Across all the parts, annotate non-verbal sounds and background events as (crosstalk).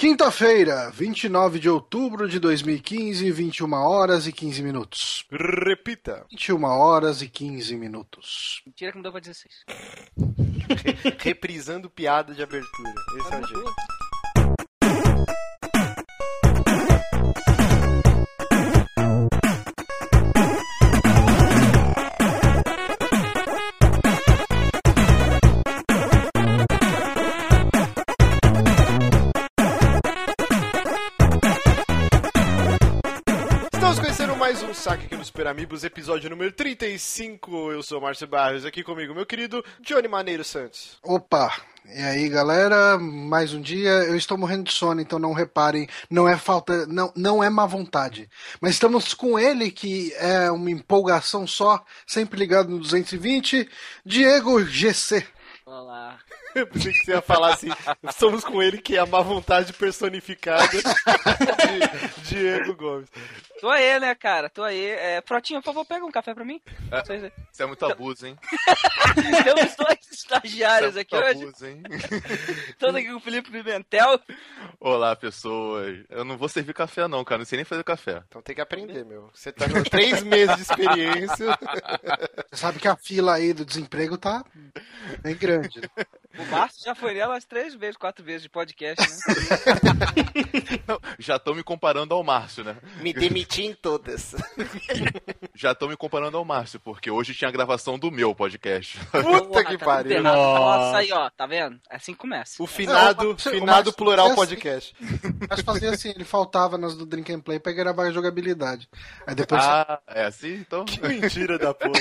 Quinta-feira, 29 de outubro de 2015, 21 horas e 15 minutos. Repita. 21 horas e 15 minutos. Mentira que não deu pra 16. (laughs) Reprisando piada de abertura. Esse é o jeito. Saque aqui no Super Amigos, episódio número 35. Eu sou o Márcio Barros, aqui comigo meu querido Johnny Maneiro Santos. Opa! E aí, galera, mais um dia. Eu estou morrendo de sono, então não reparem, não é falta, não, não é má vontade. Mas estamos com ele, que é uma empolgação só, sempre ligado no 220, Diego GC. Olá. (laughs) Eu pensei que você ia falar assim, estamos com ele que é a má vontade personificada de Diego Gomes. Tô aí, né, cara? Tô aí. É, Protinha, por favor, pega um café pra mim. É. Isso é muito abuso, hein? (laughs) Temos dois estagiários Isso é aqui muito hoje. abuso, hein? (laughs) Estamos aqui com o Felipe Pimentel. Olá, pessoas. Eu não vou servir café, não, cara. Não sei nem fazer café. Então tem que aprender, meu. Você tá com três meses de experiência. Você sabe que a fila aí do desemprego tá bem grande. O Márcio já foi nela umas três vezes, quatro vezes de podcast, né? (laughs) Não, já estão me comparando ao Márcio, né? Me demiti em todas. (laughs) Já estão me comparando ao Márcio, porque hoje tinha a gravação do meu podcast. Puta Porra, que tá pariu. Nossa, aí, ó. Tá vendo? É assim que começa. O finado, Não, o Márcio- o finado Márcio- plural é assim. podcast. Mas fazia assim, ele faltava nas do Drink and Play pra gravar a jogabilidade. Aí depois Ah, é assim? Então. Que mentira da porra.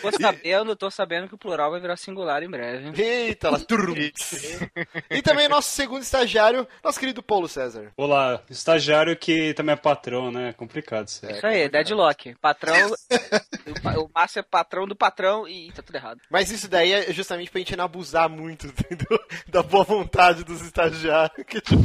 Tô sabendo, tô sabendo que o plural vai virar singular em breve. Eita, turrum. E também nosso segundo estagiário, nosso querido Paulo César. Olá, estagiário que também é patrão, né? É complicado isso aí. Isso aí, deadlock. Patrão. o Márcio é patrão do patrão e tá tudo errado. Mas isso daí é justamente pra gente não abusar muito, entendeu? Da boa vontade dos estagiários. Que, tipo,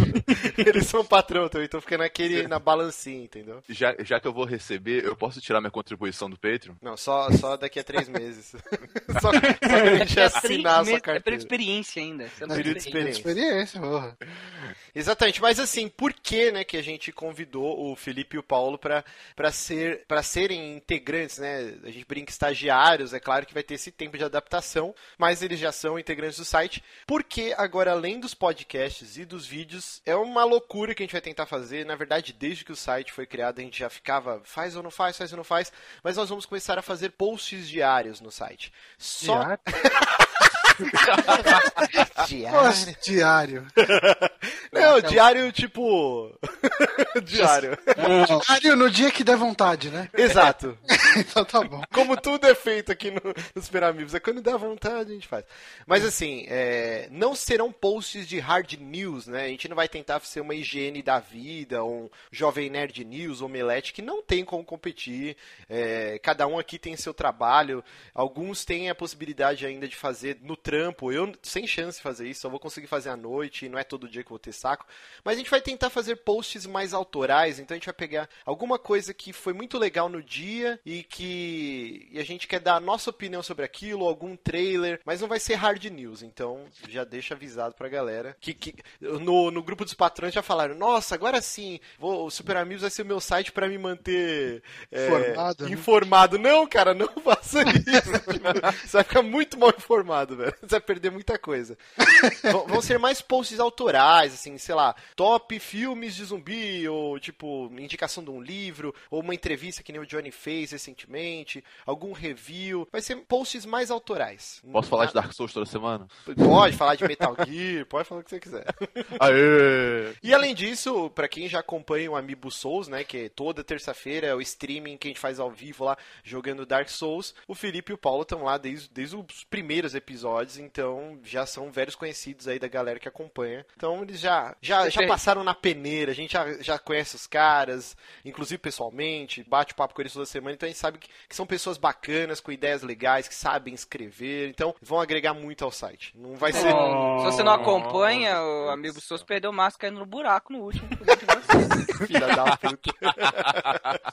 eles são patrão também, então fica naquele, na balancinha, entendeu? Já, já que eu vou receber, eu posso tirar minha contribuição do Patreon? Não, só, só daqui a três meses. (laughs) só, só a gente É assinar a sua meses- Pela carteira. experiência ainda. Você não Período de experiência. experiência. porra. Exatamente, mas assim, por que, né, que a gente convidou o Felipe e o Paulo para para ser para serem integrantes, né? A gente brinca estagiários, é claro que vai ter esse tempo de adaptação, mas eles já são integrantes do site. Porque agora além dos podcasts e dos vídeos, é uma loucura que a gente vai tentar fazer. Na verdade, desde que o site foi criado, a gente já ficava faz ou não faz, faz ou não faz, mas nós vamos começar a fazer posts diários no site. Só Diário? (laughs) diário. Nossa, diário. Não, diário tipo (laughs) diário. Diário no dia que der vontade, né? Exato. (laughs) Então tá bom. Como tudo é feito aqui no, no Super Amigos, é quando dá vontade a gente faz. Mas assim, é, não serão posts de hard news, né? A gente não vai tentar ser uma higiene da vida, um jovem nerd news, omelete, que não tem como competir. É, cada um aqui tem seu trabalho. Alguns têm a possibilidade ainda de fazer no trampo. Eu, sem chance de fazer isso, só vou conseguir fazer à noite, não é todo dia que eu vou ter saco. Mas a gente vai tentar fazer posts mais autorais, então a gente vai pegar alguma coisa que foi muito legal no dia e que e a gente quer dar a nossa opinião sobre aquilo, algum trailer, mas não vai ser hard news, então já deixa avisado pra galera que, que no, no grupo dos patrões já falaram, nossa, agora sim, vou, o Super Amigos vai ser o meu site pra me manter é, Informado, né? informado. Não, cara, não (laughs) faça isso. Você vai ficar muito mal informado, velho. Você vai perder muita coisa. Vão- Vão ser mais posts autorais, assim, sei lá, top filmes de zumbi, ou tipo, indicação de um livro, ou uma entrevista que nem o Johnny fez recentemente, algum review. Vai ser posts mais autorais. Posso falar de Dark Souls toda semana? Pode falar de Metal (laughs) Gear, pode falar o que você quiser. (laughs) Aê! E além disso, pra quem já acompanha o Amiibo Souls, né, que é toda terça-feira é o streaming que a gente faz ao vivo lá, jogando Dark Souls, o Felipe e o Paulo estão lá desde, desde os primeiros episódios, então já são velhos conhecidos aí da galera que acompanha. Então eles já, já, já passaram na peneira, a gente já, já conhece os caras, inclusive pessoalmente, bate papo com eles toda semana, então a sabe que, que são pessoas bacanas, com ideias legais, que sabem escrever. Então, vão agregar muito ao site. Não vai ser. Se você não acompanha, o amigo seus perdeu o máscara caindo no buraco no último. (laughs) Filha da puta.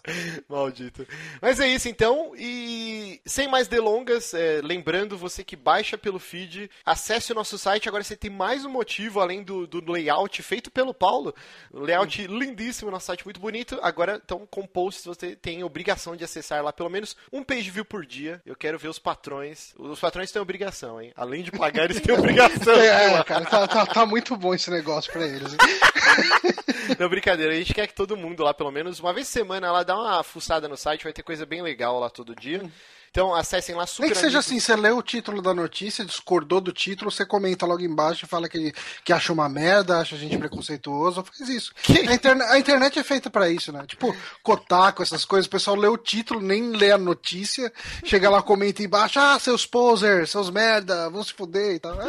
(laughs) Maldito. Mas é isso então, e sem mais delongas, é, lembrando você que baixa pelo feed, acesse o nosso site. Agora você tem mais um motivo além do, do layout feito pelo Paulo. Layout lindíssimo, nosso site muito bonito. Agora, então, com posts você tem obrigação de acessar lá pelo menos um page view por dia. Eu quero ver os patrões. Os patrões têm obrigação, hein? Além de pagar, eles têm (laughs) obrigação. É, cara, tá, tá, tá muito bom esse negócio pra eles. hein? (laughs) Não, brincadeira. A gente quer que todo mundo lá, pelo menos uma vez por semana, lá dá uma fuçada no site. Vai ter coisa bem legal lá todo dia. Então acessem lá Nem super que seja Amigos. assim, você lê o título da notícia, discordou do título, você comenta logo embaixo e fala que, que acha uma merda, acha a gente preconceituoso, faz isso. A, interne- a internet é feita pra isso, né? Tipo, Kotaku, essas coisas, o pessoal lê o título, nem lê a notícia, chega lá, comenta embaixo, ah, seus posers, seus merda, vão se fuder e tal. (laughs)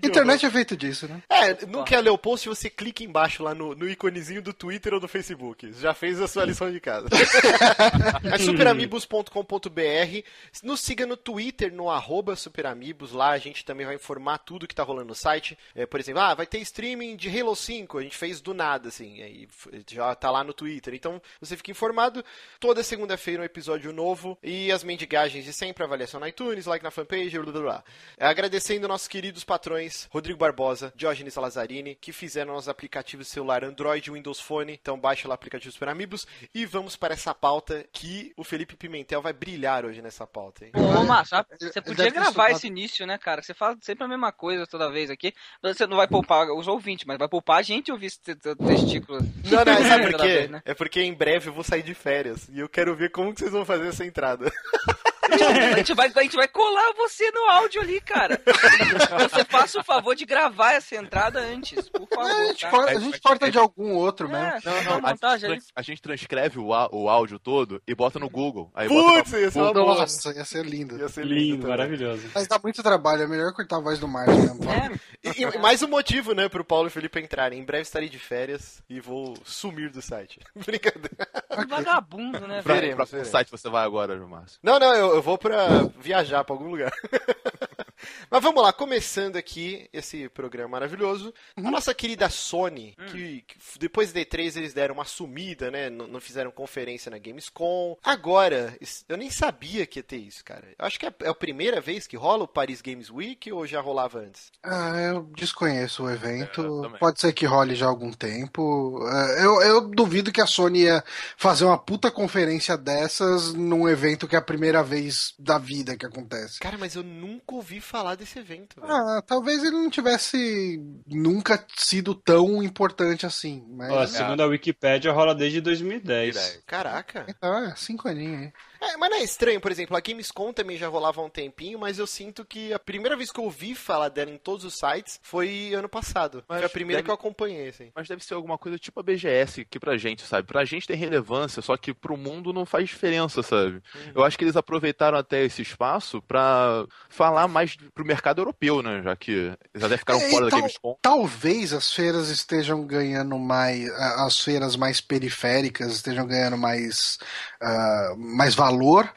É. Internet é feito disso, né? É, não quer ler o post, você clica embaixo lá no, no iconezinho do Twitter ou do Facebook. Já fez a sua lição de casa. (laughs) é superamigos.com.br. Nos siga no Twitter, no arroba superamigos. Lá a gente também vai informar tudo que tá rolando no site. É, por exemplo, ah, vai ter streaming de Halo 5. A gente fez do nada, assim. Aí já tá lá no Twitter. Então você fica informado. Toda segunda-feira um episódio novo. E as mendigagens de sempre, avaliação na iTunes, like na fanpage, blá blá blá. É, agradecendo nossos queridos patrões, Rodrigo Barbosa, Diógenes Lazzarini, que fizeram nossos aplicativos de celular Android, Windows Phone. Então baixa lá o aplicativo Super Amigos. E vamos para essa pauta que o Felipe Pimentel vai brilhar hoje nessa pauta, hein? Ô, Márcio, Ele- você podia gravar esse início, né, cara? Você fala sempre a mesma coisa toda vez aqui. Você não vai poupar os ouvintes, mas vai poupar a gente ouvir esse te- te- testículo. Não, não, (laughs) sabe por quê? vez, né? É porque em breve eu vou sair de férias. E eu quero ver como que vocês vão fazer essa entrada. (laughs) (laughs) A gente, vai, a gente vai colar você no áudio ali, cara. Você faça o favor de gravar essa entrada antes, por favor. É, a gente, tá? corta, a gente corta de algum outro mesmo. É, Não, dá não, uma a, montagem gente, a gente transcreve o, o áudio todo e bota no Google. Aí bota Putz, ia ser uma boa. Nossa, ia ser lindo. Ia ser Lindo, também. maravilhoso. Mas dá muito trabalho, é melhor cortar a voz do Márcio mesmo. É, E, e mais um motivo, né, pro Paulo e Felipe entrarem. Em breve estarei de férias e vou sumir do site. (laughs) Brincadeira. vagabundo, né, pra, velho? veremos, pra veremos. site você vai agora, Márcio? Não, não, eu, eu vou pra viajar pra algum lugar. (laughs) Mas vamos lá, começando aqui esse programa maravilhoso. A nossa querida Sony, que, que f- depois da E3 eles deram uma sumida, né? Não, não fizeram conferência na Gamescom. Agora, eu nem sabia que ia ter isso, cara. Eu acho que é, é a primeira vez que rola o Paris Games Week ou já rolava antes? Ah, eu desconheço o evento. É. Pode ser que role já há algum tempo. É, eu, eu duvido que a Sony ia fazer uma puta conferência dessas num evento que é a primeira vez da vida que acontece. Cara, mas eu nunca ouvi falar desse evento. velho. Ah, talvez ele não tivesse nunca sido tão importante assim. Mas. Ó, segundo a Wikipédia, rola desde 2010. Caraca. Então, é, cinco aninhos aí. É, mas não é estranho, por exemplo, a Gamescom também já rolava há um tempinho, mas eu sinto que a primeira vez que eu ouvi falar dela em todos os sites foi ano passado. Mas foi a primeira deve- que eu acompanhei, assim. Mas deve ser alguma coisa tipo a BGS, que pra gente, sabe? Pra gente tem relevância, só que pro mundo não faz diferença, sabe? Eu acho que eles aproveitaram até esse espaço pra falar mais pro mercado europeu, né? Já que eles até ficaram É, fora da Gamescom. Talvez as feiras estejam ganhando mais, as feiras mais periféricas estejam ganhando mais, ah, mais valor, valor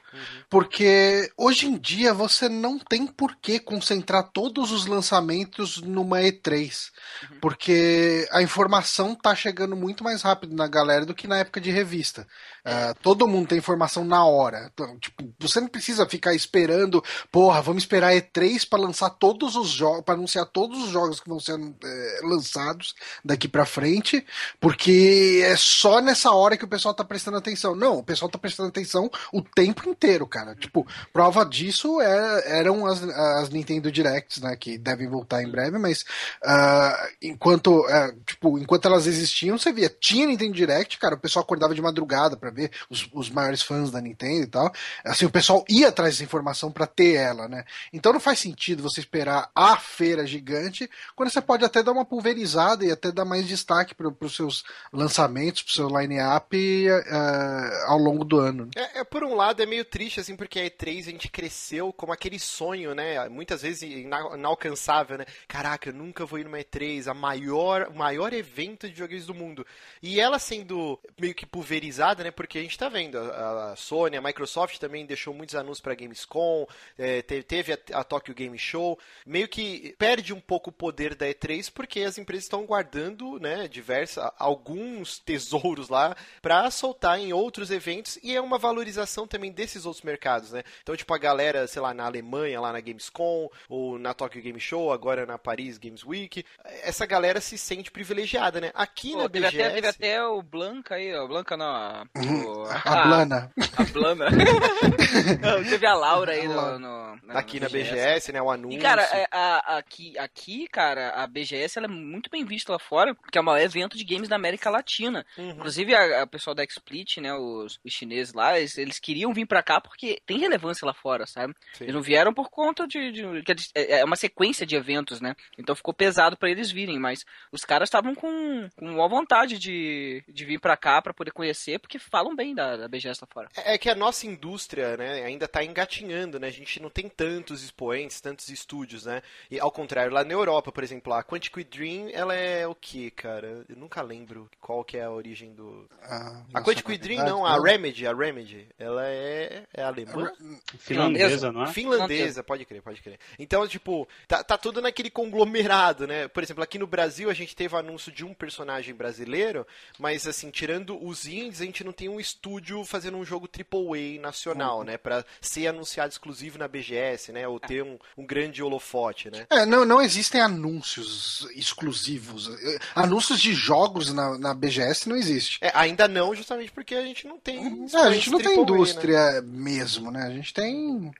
porque hoje em dia você não tem por que concentrar todos os lançamentos numa E3, porque a informação tá chegando muito mais rápido na galera do que na época de revista. Ah, todo mundo tem informação na hora. Tipo, você não precisa ficar esperando, porra, vamos esperar E3 para lançar todos os jogos, para anunciar todos os jogos que vão ser eh, lançados daqui pra frente, porque é só nessa hora que o pessoal tá prestando atenção. Não, o pessoal tá prestando atenção o tempo inteiro, cara. Tipo, prova disso é- eram as, as Nintendo Directs, né, que devem voltar em breve, mas ah, enquanto, eh, tipo, enquanto elas existiam, você via, tinha Nintendo Direct, cara, o pessoal acordava de madrugada pra ver os, os maiores fãs da Nintendo e tal. Assim, o pessoal ia atrás dessa informação pra ter ela, né? Então não faz sentido você esperar a feira gigante, quando você pode até dar uma pulverizada e até dar mais destaque para os seus lançamentos, pro seu line-up eh, ao longo do ano. É, é, por um lado, é meio triste, assim, porque a E3 a gente cresceu como aquele sonho, né? Muitas vezes ina- inalcançável, né? Caraca, eu nunca vou ir numa E3, a maior, o maior evento de videogames do mundo. E ela sendo meio que pulverizada, né? Porque a gente tá vendo, a, Sony, a Microsoft também deixou muitos anúncios pra Gamescom, é, te- teve a, a Tokyo Game Show, meio que perde um pouco o poder da E3 porque as empresas estão guardando, né, diversas, alguns tesouros lá pra soltar em outros eventos e é uma valorização também desses outros mercados, né? Então, tipo, a galera, sei lá, na Alemanha, lá na Gamescom, ou na Tokyo Game Show, agora na Paris Games Week, essa galera se sente privilegiada, né? Aqui Pô, na teve, BGS... até, teve até o Blanca aí, ó. Blanca não. A, o- A ah, Blana. A Blana. (laughs) Não, teve a Laura aí no, no- Aqui na BGS, né, o E, anúncio. cara, é, a- aqui, aqui, cara, a BGS ela é muito bem vista lá fora, porque é o maior evento de games da América Latina. Uhum. Inclusive, a, a pessoal da Split, né, os, os chineses lá, eles, eles queriam vir pra cá porque tem relevância lá fora, sabe? Sim. Eles não vieram por conta de... de- que eles- é é uma sequência de eventos, né? Então ficou pesado pra eles virem, mas os caras estavam com, com uma vontade de, de vir pra cá pra poder conhecer, porque falam bem da, da BGS lá fora. É que a nossa indústria, né, ainda tá engatinhando, né? A gente não tem tantos expoentes, tantos estúdios, né? E ao contrário, lá na Europa, por exemplo, a Quantic Dream, ela é o que, cara? Eu nunca lembro qual que é a origem do... A, A Quantic Dream não, a Remedy, a Remedy, ela é, é alemã? Finlandesa, não é? Finlandesa, pode crer, pode crer. Então, tipo, tá, tá tudo naquele conglomerado, né? Por exemplo, aqui no Brasil a gente teve o anúncio de um personagem brasileiro, mas assim, tirando os indies, a gente não tem um estúdio fazendo um jogo AAA nacional, né? Pra ser anunciado exclusivo na BGS, né? Ou ter um, um grande holofote, né? É, não, não existem anúncios exclusivos. Anúncios de jogos na, na BGS não existe. É, ainda não, justamente porque a gente não tem. É, a gente não tem AAA, né? Mesmo, né? A gente tem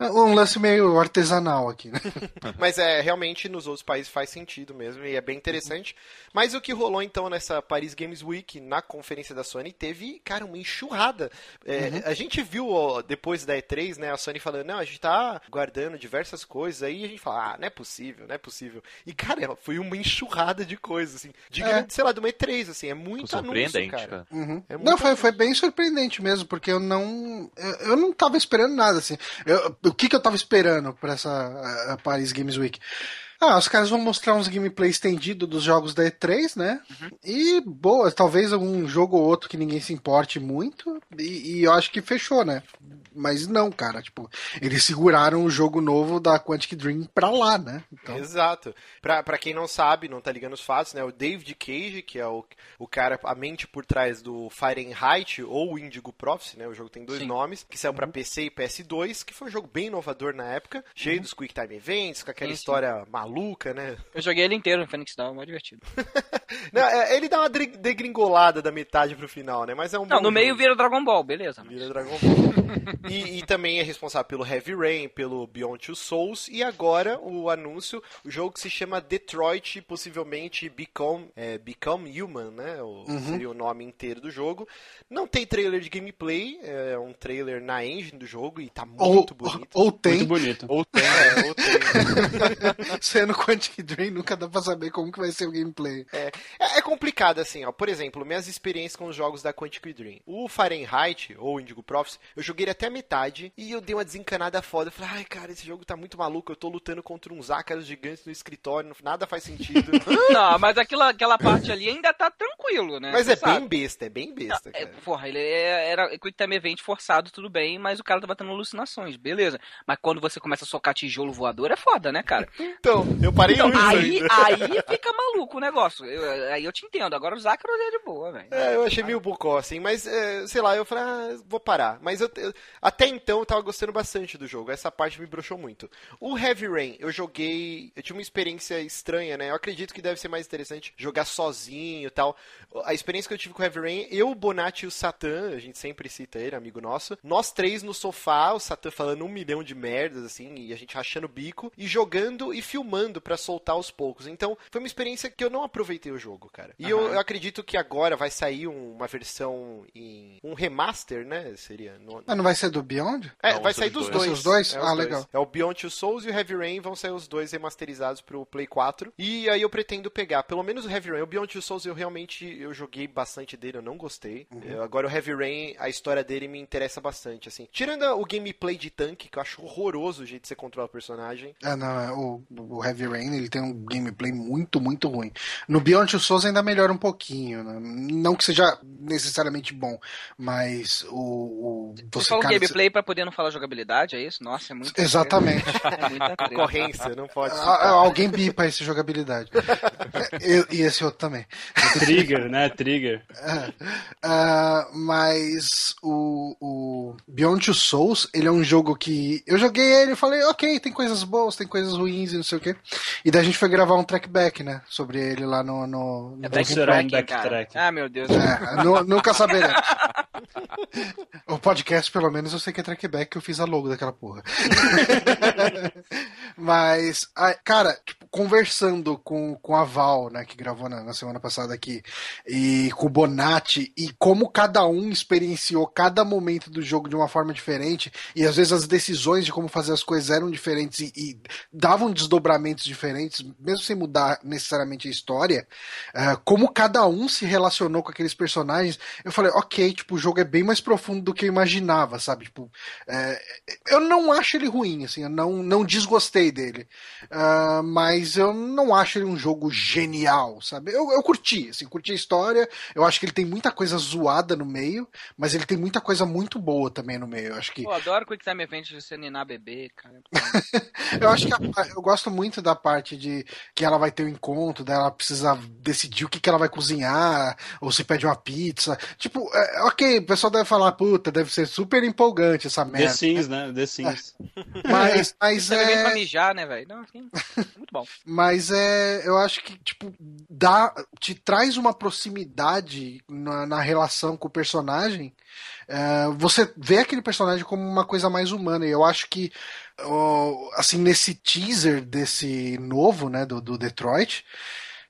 um lance meio artesanal aqui, né? (laughs) Mas é, realmente nos outros países faz sentido mesmo e é bem interessante. Mas o que rolou então nessa Paris Games Week, na conferência da Sony, teve, cara, uma enxurrada. É, A gente viu ó, depois da E3, né, a Sony falando, não, a gente tá guardando diversas coisas, aí a gente fala, ah, não é possível, não é possível. E, cara, foi uma enxurrada de coisas, assim, de, É. sei lá, de uma E3, assim, é muito anúncio, Surpreendente, cara. cara. Uhum. É muito não, foi, anúncio. foi bem surpreendente mesmo, porque eu não. Eu, eu não tava esperando nada, assim. Eu- o que, que eu tava esperando pra essa a- a Paris Games Week? Ah, os caras vão mostrar uns gameplay estendido dos jogos da E3, né? E, boa, talvez algum jogo ou outro que ninguém se importe muito. E, e eu acho que fechou, né? Mas não, cara, tipo, eles seguraram o jogo novo da Quantic Dream pra lá, né? Então, Exato. Pra, pra quem não sabe, não tá ligando os fatos, né? O David Cage, que é o, o cara, a mente por trás do Fahrenheit ou o Indigo Prophecy, né? O jogo tem dois Sim. nomes, que saiu pra PC e PS2, que foi um jogo bem inovador na época, cheio dos Quick Time Events, com aquela Sim, história maluca, né? Eu joguei ele inteiro no Phoenix Down, mó divertido. (laughs) Não, é, ele dá uma degringolada da metade pro final, né? Mas é um Não, no meio jogo. vira Dragon Ball, beleza. mas- Vira Dragon Ball. (laughs) e, e também é responsável pelo Heavy Rain, pelo Beyond Two Souls e agora o anúncio, o jogo que se chama Detroit, possivelmente Become, é, Become Human, né? O, Seria o nome inteiro do jogo. Não tem trailer de gameplay, é um trailer na engine do jogo e tá ou, muito bonito. ou tem, Muito bonito. Ou tem. É, ou tem- (laughs) sendo Quantic Dream, nunca dá pra saber como que vai ser o gameplay. É, é complicado assim, ó. Por exemplo, minhas experiências com os jogos da Quantic Dream. O Fahrenheit, ou Indigo Prophecy, eu joguei ele até metade e eu dei uma desencanada foda. Eu falei, ai, cara, esse jogo tá muito maluco. Eu tô lutando contra uns ácaros gigantes no escritório, nada faz sentido. (laughs) (laughs) Não, mas aquela, aquela parte ali ainda tá tranquilo, né? Mas Você é sabe. bem besta, é bem besta, É, cara. porra, ele é- era Quick Time Event forçado, tudo bem, mas o cara tava tendo alucinações, beleza. Mas quando você começa a socar tijolo voador, é foda, né, cara? (laughs) Então, eu parei Então, aí, ainda. aí fica maluco o negócio. Eu- aí eu te entendo. Agora o Zácaro é de boa, velho. É, eu achei meio bucó, assim, mas, é, sei lá, eu falei, ah, vou parar. Mas eu, eu- até então eu tava gostando bastante do jogo, essa parte me broxou muito. O Heavy Rain, eu joguei, eu tive uma experiência estranha, né? Eu acredito que deve ser mais interessante jogar sozinho e tal. A experiência que eu tive com o Heavy Rain, eu, o Bonatti e o Satã, a gente sempre cita ele, amigo nosso, nós três no sofá, o Satã falando um milhão de merdas, assim, e a gente rachando o bico, e jogando e filmando pra soltar aos poucos. Então, foi uma experiência que eu não aproveitei o jogo, cara. E eu, eu acredito que agora vai sair um- uma versão em. um remaster, né? Seria. no- Mas não vai ser do Beyond? é, Não, vai sair os dos dois. dois. Os dois? É Ah, legal. É o Beyond Two Souls e o Heavy Rain vão sair os dois remasterizados pro Play 4. E aí eu pretendo pegar, pelo menos o Heavy Rain. O Beyond Two Souls eu realmente eu joguei bastante dele, eu não gostei. Eu- agora o Heavy Rain, a história dele me interessa bastante, assim. Tirando o gameplay de tanque, que eu acho horroroso o jeito que você controla o personagem. Ah, não, é, o, o Heavy Rain ele tem um gameplay muito, muito ruim. No Beyond Two Souls ainda melhora um pouquinho, né? Não que seja necessariamente bom, mas o. o Você o cara, gameplay pra poder não falar jogabilidade, é isso? Nossa, é muito. Exatamente. (laughs) É muita. Concorrência, não pode Ah, citar. Alguém bipa esse jogabilidade. E, e esse outro também. Trigger, né? Trigger. Ah, mas o, o Beyond Two Souls, ele é um jogo que eu joguei ele e falei, ok, tem coisas boas, tem coisas ruins e não sei o quê. E daí a gente foi gravar um trackback, né, sobre ele lá no... no, no É será um backtracking. Ah, meu Deus. É, nu- nunca saberemos. o podcast, pelo menos, eu sei que é trackback que eu fiz a logo daquela porra. (laughs) Mas, cara, tipo, conversando com, com a Val, né, que gravou na, na semana passada aqui, e com o Bonatti, e como cada um experienciou cada momento do jogo de uma forma diferente, e às vezes as decisões de como fazer as coisas eram diferentes e, e davam desdobramentos diferentes, mesmo sem mudar necessariamente a história, ah, como cada um se relacionou com aqueles personagens, eu falei, ok, tipo, o jogo é bem mais profundo do que eu imaginava, sabe? Tipo, é, eu não acho ele ruim, assim, eu não, não desgostei dele. Ah, mas eu não acho ele um jogo genial, sabe? Eu, eu curti, assim, curti a história. Eu acho que ele tem muita coisa zoada no meio, mas ele tem muita coisa muito boa também no meio. Eu acho que Pô, adoro Quick Time Event de bebê, cara. (laughs) eu acho que a- eu gosto muito da parte de que ela vai ter um encontro, dela precisa decidir o que, que ela vai cozinhar, ou se pede uma pizza. Tipo, é, ok, o pessoal deve falar, puta, deve ser super empolgante essa The merda. Sims, né? The Sims. (laughs) Mas, mas é... pra é. mijar, né, velho? Não, assim, muito bom. (laughs) Mas é. Eu acho que, tipo, dá. Te traz uma proximidade na, na relação com o personagem. É, você vê aquele personagem como uma coisa mais humana. E eu acho que, assim, nesse teaser desse novo, né, do, do Detroit.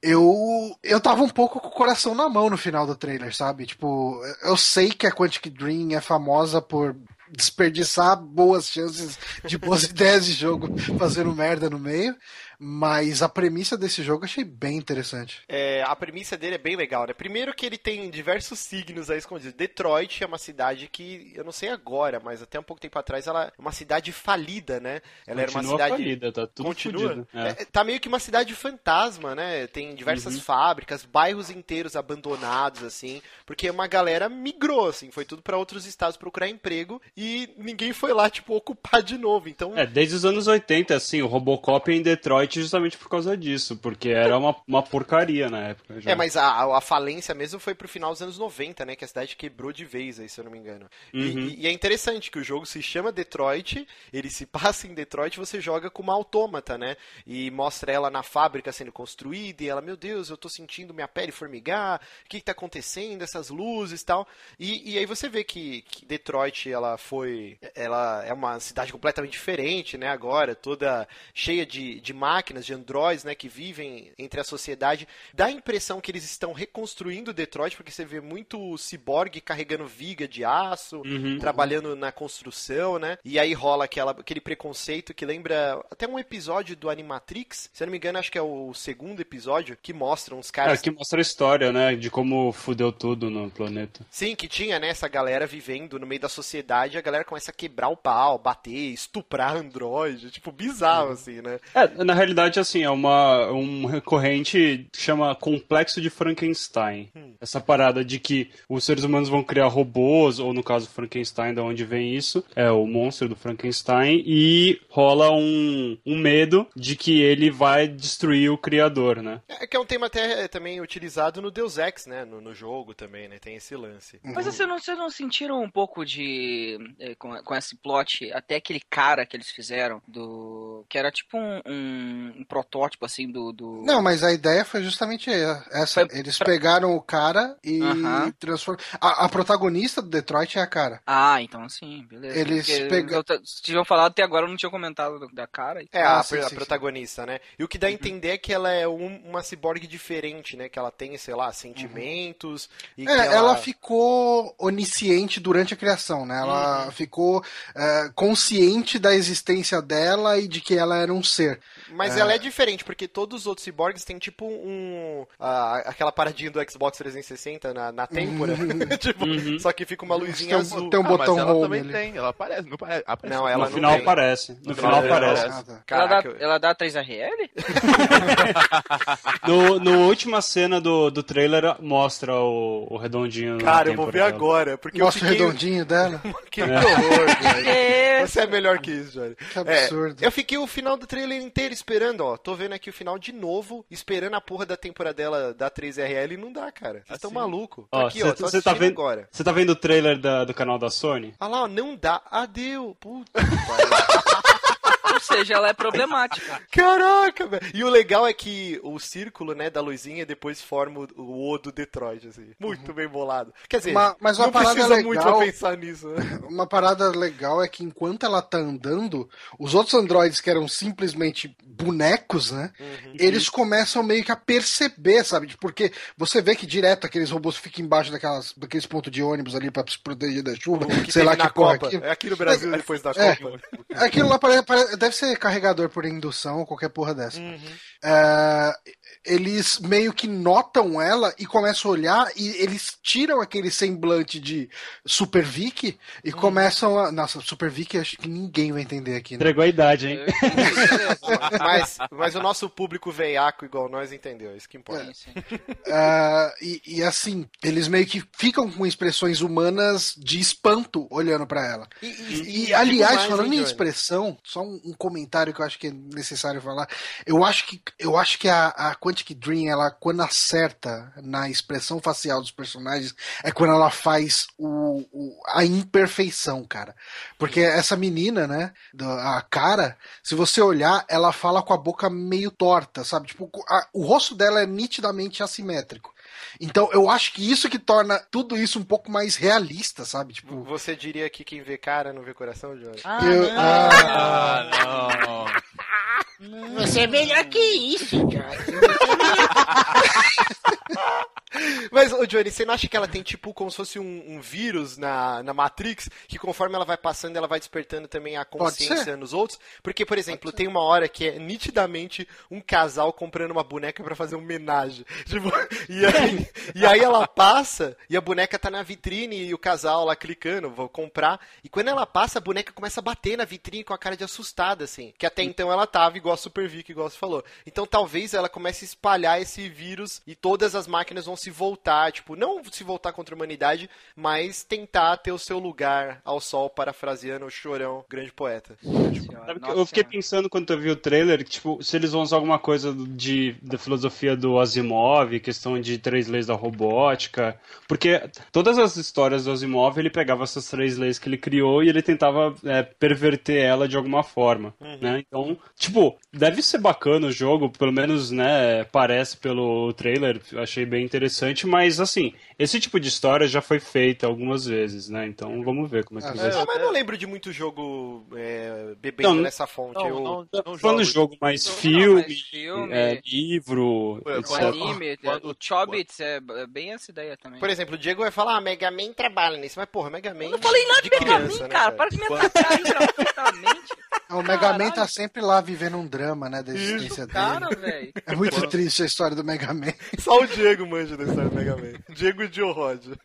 Eu, eu tava um pouco com o coração na mão no final do trailer, sabe? Tipo, eu sei que a Quantic Dream é famosa por desperdiçar boas chances de boas (laughs) ideias de jogo fazendo merda no meio, mas a premissa desse jogo eu achei bem interessante. É, a premissa dele é bem legal, né? Primeiro que ele tem diversos signos aí escondidos. Detroit é uma cidade que, eu não sei agora, mas até um pouco tempo atrás, ela é uma cidade falida, né? Ela era uma Continua cidade... falida, tá tudo Continua? É. É, tá meio que uma cidade fantasma, né? Tem diversas Uhum. fábricas, bairros inteiros abandonados, assim, porque uma galera migrou, assim, foi tudo pra outros estados procurar emprego e ninguém foi lá, tipo, ocupar de novo. Então, É, desde os anos 80, assim, o Robocop em Detroit justamente por causa disso, porque era uma, uma porcaria na época. já. É, mas a, a falência mesmo foi pro final dos anos 90, né? Que a cidade quebrou de vez aí, se eu não me engano. E- Uhum. E, e é interessante que o jogo se chama Detroit, ele se (laughs) passa em Detroit, você joga com uma autômata, né? E mostra ela na fábrica sendo construída, e ela, meu Deus, eu tô sentindo minha pele formigar, o que que tá acontecendo, essas luzes e tal. E, e aí você vê que, que Detroit, ela foi, ela é uma cidade completamente diferente, né? Agora, toda cheia de, de máquinas, de androids, né? Que vivem entre a sociedade. Dá a impressão que eles estão reconstruindo Detroit, porque você vê muito ciborgue carregando viga de aço, Uhum. trabalhando na construção, né? E aí rola aquela, aquele preconceito que lembra até um episódio do Animatrix, se eu não me engano, acho que é o segundo episódio, que mostra uns É, caras. que mostra a história, né, de como fudeu tudo no planeta. Sim, que tinha, né, essa galera vivendo no meio da sociedade, a galera começa a quebrar o pau, bater, estuprar androide, tipo, bizarro, assim, né? É, na realidade, assim, é uma, um recorrente que chama complexo de Frankenstein. Essa parada de que os seres humanos vão criar robôs, ou no caso Frankenstein, da onde vem isso, é o monstro do Frankenstein, e rola um, um medo de que ele vai destruir o criador, né? É que é um tema até é, também utilizado no Deus Ex, né, no, no jogo também, né, tem esse lance. Mas vocês não, vocês não sentiram um pouco de. eh, com, com esse plot, até aquele cara que eles fizeram, do. que era tipo um, um- um protótipo assim do. do... Não, mas a ideia foi justamente essa. Foi Eles pra- pegaram o cara e Aham. transformaram. A, a protagonista do Detroit é a cara. Ah, então sim, beleza. Eles Porque pega- eu t- Se tinham falado até agora, eu não tinha comentado do- da cara. É, Ah, a, sim, a sim, sim. protagonista, né? E o que dá a entender é que ela é um- uma ciborgue diferente, né? Que ela tem, sei lá, sentimentos. E que É, ela... ela... ficou onisciente durante a criação, né? Ela ficou é, consciente da existência dela e de que ela era um ser. Mas ela é diferente, porque todos os outros ciborgues têm tipo um. a- aquela paradinha do Xbox 360 na, na têmpora. (laughs) tipo, Uhum. Só que fica uma luzinha Tem um, azul. tem um Ah, botão mas ela home também ali. tem, ela aparece, não aparece. aparece. Não, ela no não final tem. aparece. No, No final final aparece. Ah, tá. Ela dá, ela dá 3RL? (laughs) No, no última cena do, do trailer mostra o, o redondinho. na cara, eu vou ver dela. agora. Porque Mostra eu o fiquei... redondinho dela. (laughs) Que horror, velho. É. Você é melhor que isso, Johnny. Que absurdo. É, eu fiquei o final do trailer inteiro esperando, ó. Tô vendo aqui o final de novo, esperando a porra da temporada dela da 3RL e não dá, cara. Vocês estão Assim? malucos. Ó, aqui, cê- ó, tô cê tá vendo- agora. Você tá vendo o trailer da- do canal da Sony? Ah lá, ó, não dá. Adeu. Puta (laughs) que pariu. Ou seja, ela é problemática. Caraca, velho. E o legal é que o círculo, né, da luzinha depois forma o, o do Detroit, assim. Muito bem bolado. Quer dizer, Mas- mas uma não parada precisa legal- muito pra pensar nisso, né? (laughs) Uma parada legal é que enquanto ela tá andando, os outros androides que eram simplesmente bonecos, né? Uhum. Eles começam meio que a perceber, sabe? Porque você vê que direto aqueles robôs ficam embaixo daquelas, daqueles pontos de ônibus ali pra se proteger da chuva. Sei lá que porra Copa. aquilo. É aqui no Brasil depois da É. Copa. Aquilo lá pare- pare- deve ser carregador por indução ou qualquer porra dessa. Uhum. É, eles meio que notam ela e começam a olhar e eles tiram aquele semblante de Super Vic e começam a. Nossa, Super Vic acho que ninguém vai entender aqui, né? Entregou a idade, hein? (laughs) Mas, mas o nosso público veiaco igual nós entendeu, isso que importa. É, e, e assim, eles meio que ficam com expressões humanas de espanto olhando pra ela. E, E, digo aliás, falando em Johnny? expressão, só um, um comentário que eu acho que é necessário falar. Eu acho que, eu acho que a, a Quantic Dream, ela, quando acerta na expressão facial dos personagens, é quando ela faz o, o- a imperfeição, cara. Porque essa menina, né, a cara, se você olhar, ela fala com a boca meio torta, sabe? Tipo, a- o rosto dela é nitidamente assimétrico. Então, eu acho que isso que torna tudo isso um pouco mais realista, sabe? Tipo, Você diria que quem vê cara não vê coração, Johnny? Ah, eu- não. ah, Ah, não. Você é melhor que isso, Jorge. (laughs) Mas, ô Johnny, você não acha que ela tem tipo como se fosse um, um vírus na, na Matrix, que conforme ela vai passando, ela vai despertando também a consciência nos outros? Porque, por exemplo, tem uma hora que é nitidamente um casal comprando uma boneca pra fazer um homenagem. (laughs) Tipo, e, aí, e aí ela passa e a boneca tá na vitrine e o casal lá clicando, vou comprar. E quando ela passa, a boneca começa a bater na vitrine com a cara de assustada, assim. Que até então ela tava igual a Super Vic, igual você falou. Então talvez ela comece a espalhar esse vírus e todas as máquinas vão se voltar, tipo, não se voltar contra a humanidade, mas tentar ter o seu lugar ao sol, parafraseando o chorão, grande poeta. Que eu fiquei pensando quando eu vi o trailer, que, tipo, se eles vão usar alguma coisa de, da filosofia do Asimov, questão de três leis da robótica, porque todas as histórias do Asimov, ele pegava essas três leis que ele criou e ele tentava é, perverter ela de alguma forma, né? Então, tipo, deve ser bacana o jogo, pelo menos, né, parece pelo trailer, eu achei bem interessante, mas, assim, esse tipo de história já foi feita algumas vezes, né? Então, vamos ver como é que Ah, vai É, ser. mas não lembro de muito jogo é, bebendo Não, nessa fonte. Não, eu... não, não Falando jogo. de jogo mais Não, filme, mas filme, é, livro, etc. O anime, Quando- o Chobits, é é bem essa ideia também. Por exemplo, o Diego vai falar, ah, Mega Man trabalha nisso. Mas, porra, Mega Man. Eu não falei nada de Mega criança, Man, né, cara. Para de me atacar aí gratuitamente. (laughs) o Mega Man tá sempre lá vivendo um drama, né, da existência dele. Cara, velho. É muito triste a história do Mega Man. Só o Diego manja da história do Mega Man. Diego e Joe Rod. (laughs)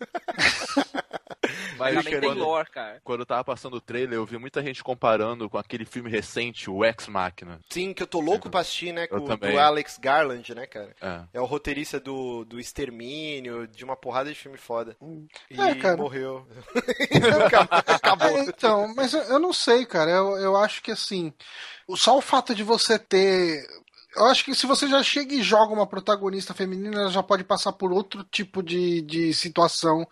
Mas Man tem quando, lore, cara. quando eu tava passando o trailer, eu vi muita gente comparando com aquele filme recente, o Ex Machina. Sim, que eu tô louco pra assistir, né? Com o também. do Alex Garland, né, cara? É. É o roteirista do, do Extermínio, de uma porrada de filme foda. E É, cara. morreu. (laughs) Acabou. É, então, mas eu, não sei, cara. Eu, eu acho que assim, o- só o fato de você ter. Eu acho que se você já chega e joga uma protagonista feminina, ela já pode passar por outro tipo de, de situação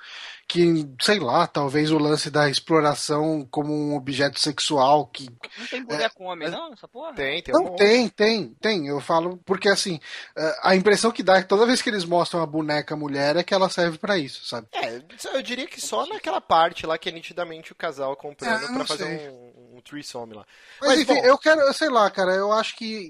que, sei lá, talvez o lance da exploração como um objeto sexual que Não tem boneco homem, não, essa porra? Tem, tem Não, um tem, tem, tem. Eu falo porque assim, eh, a impressão que dá é que toda vez que eles mostram a boneca mulher é que ela serve pra isso, sabe? É, eu diria que só naquela parte lá que é nitidamente o casal comprando É, pra não fazer sei. um, um threesome lá. Mas, Mas, enfim, bom. eu quero, sei lá, cara, eu acho que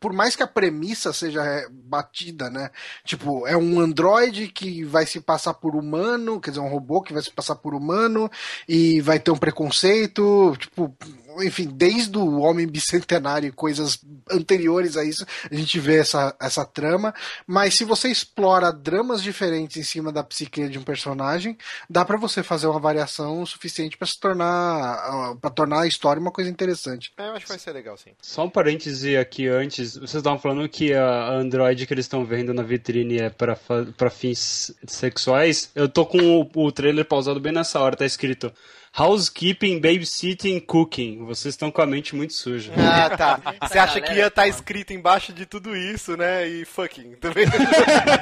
por mais que a premissa seja batida, né? Tipo, é um androide que vai se passar por humano, quer dizer, um robô que vai se passar por humano e vai ter um preconceito, tipo, enfim, desde o Homem Bicentenário e coisas anteriores a isso, a gente vê essa, essa trama. Mas se você explora dramas diferentes em cima da psique de um personagem, dá para você fazer uma variação suficiente para se tornar para tornar a história uma coisa interessante. É, eu acho que vai ser legal, sim. Só um parêntese aqui antes. Vocês estavam falando que a Android que eles estão vendo na vitrine é para para fins sexuais. Eu tô com o, o trailer pausado bem nessa hora, tá escrito Housekeeping, babysitting, cooking. Vocês estão com a mente muito suja. Ah, tá. (laughs) Você acha que ia estar tá escrito embaixo de tudo isso, né? E fucking também.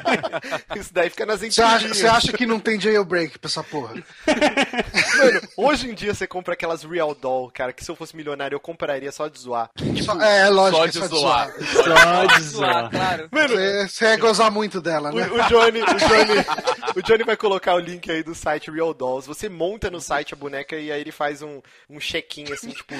(laughs) isso daí fica nas Você acha, você acha que não tem jailbreak pra essa porra? (laughs) Mano, hoje em dia você compra aquelas Real Doll, cara, que se eu fosse milionário eu compraria só de zoar. Só, é, lógico, Só é de só de zoar. zoar. Só de zoar. claro. Mano, Você, ia gozar muito dela, O, né? o Johnny, o, Johnny, o Johnny vai colocar o link aí do site Real Dolls. Você monta no site a boneca e aí ele faz um, um check-in assim, (laughs) tipo,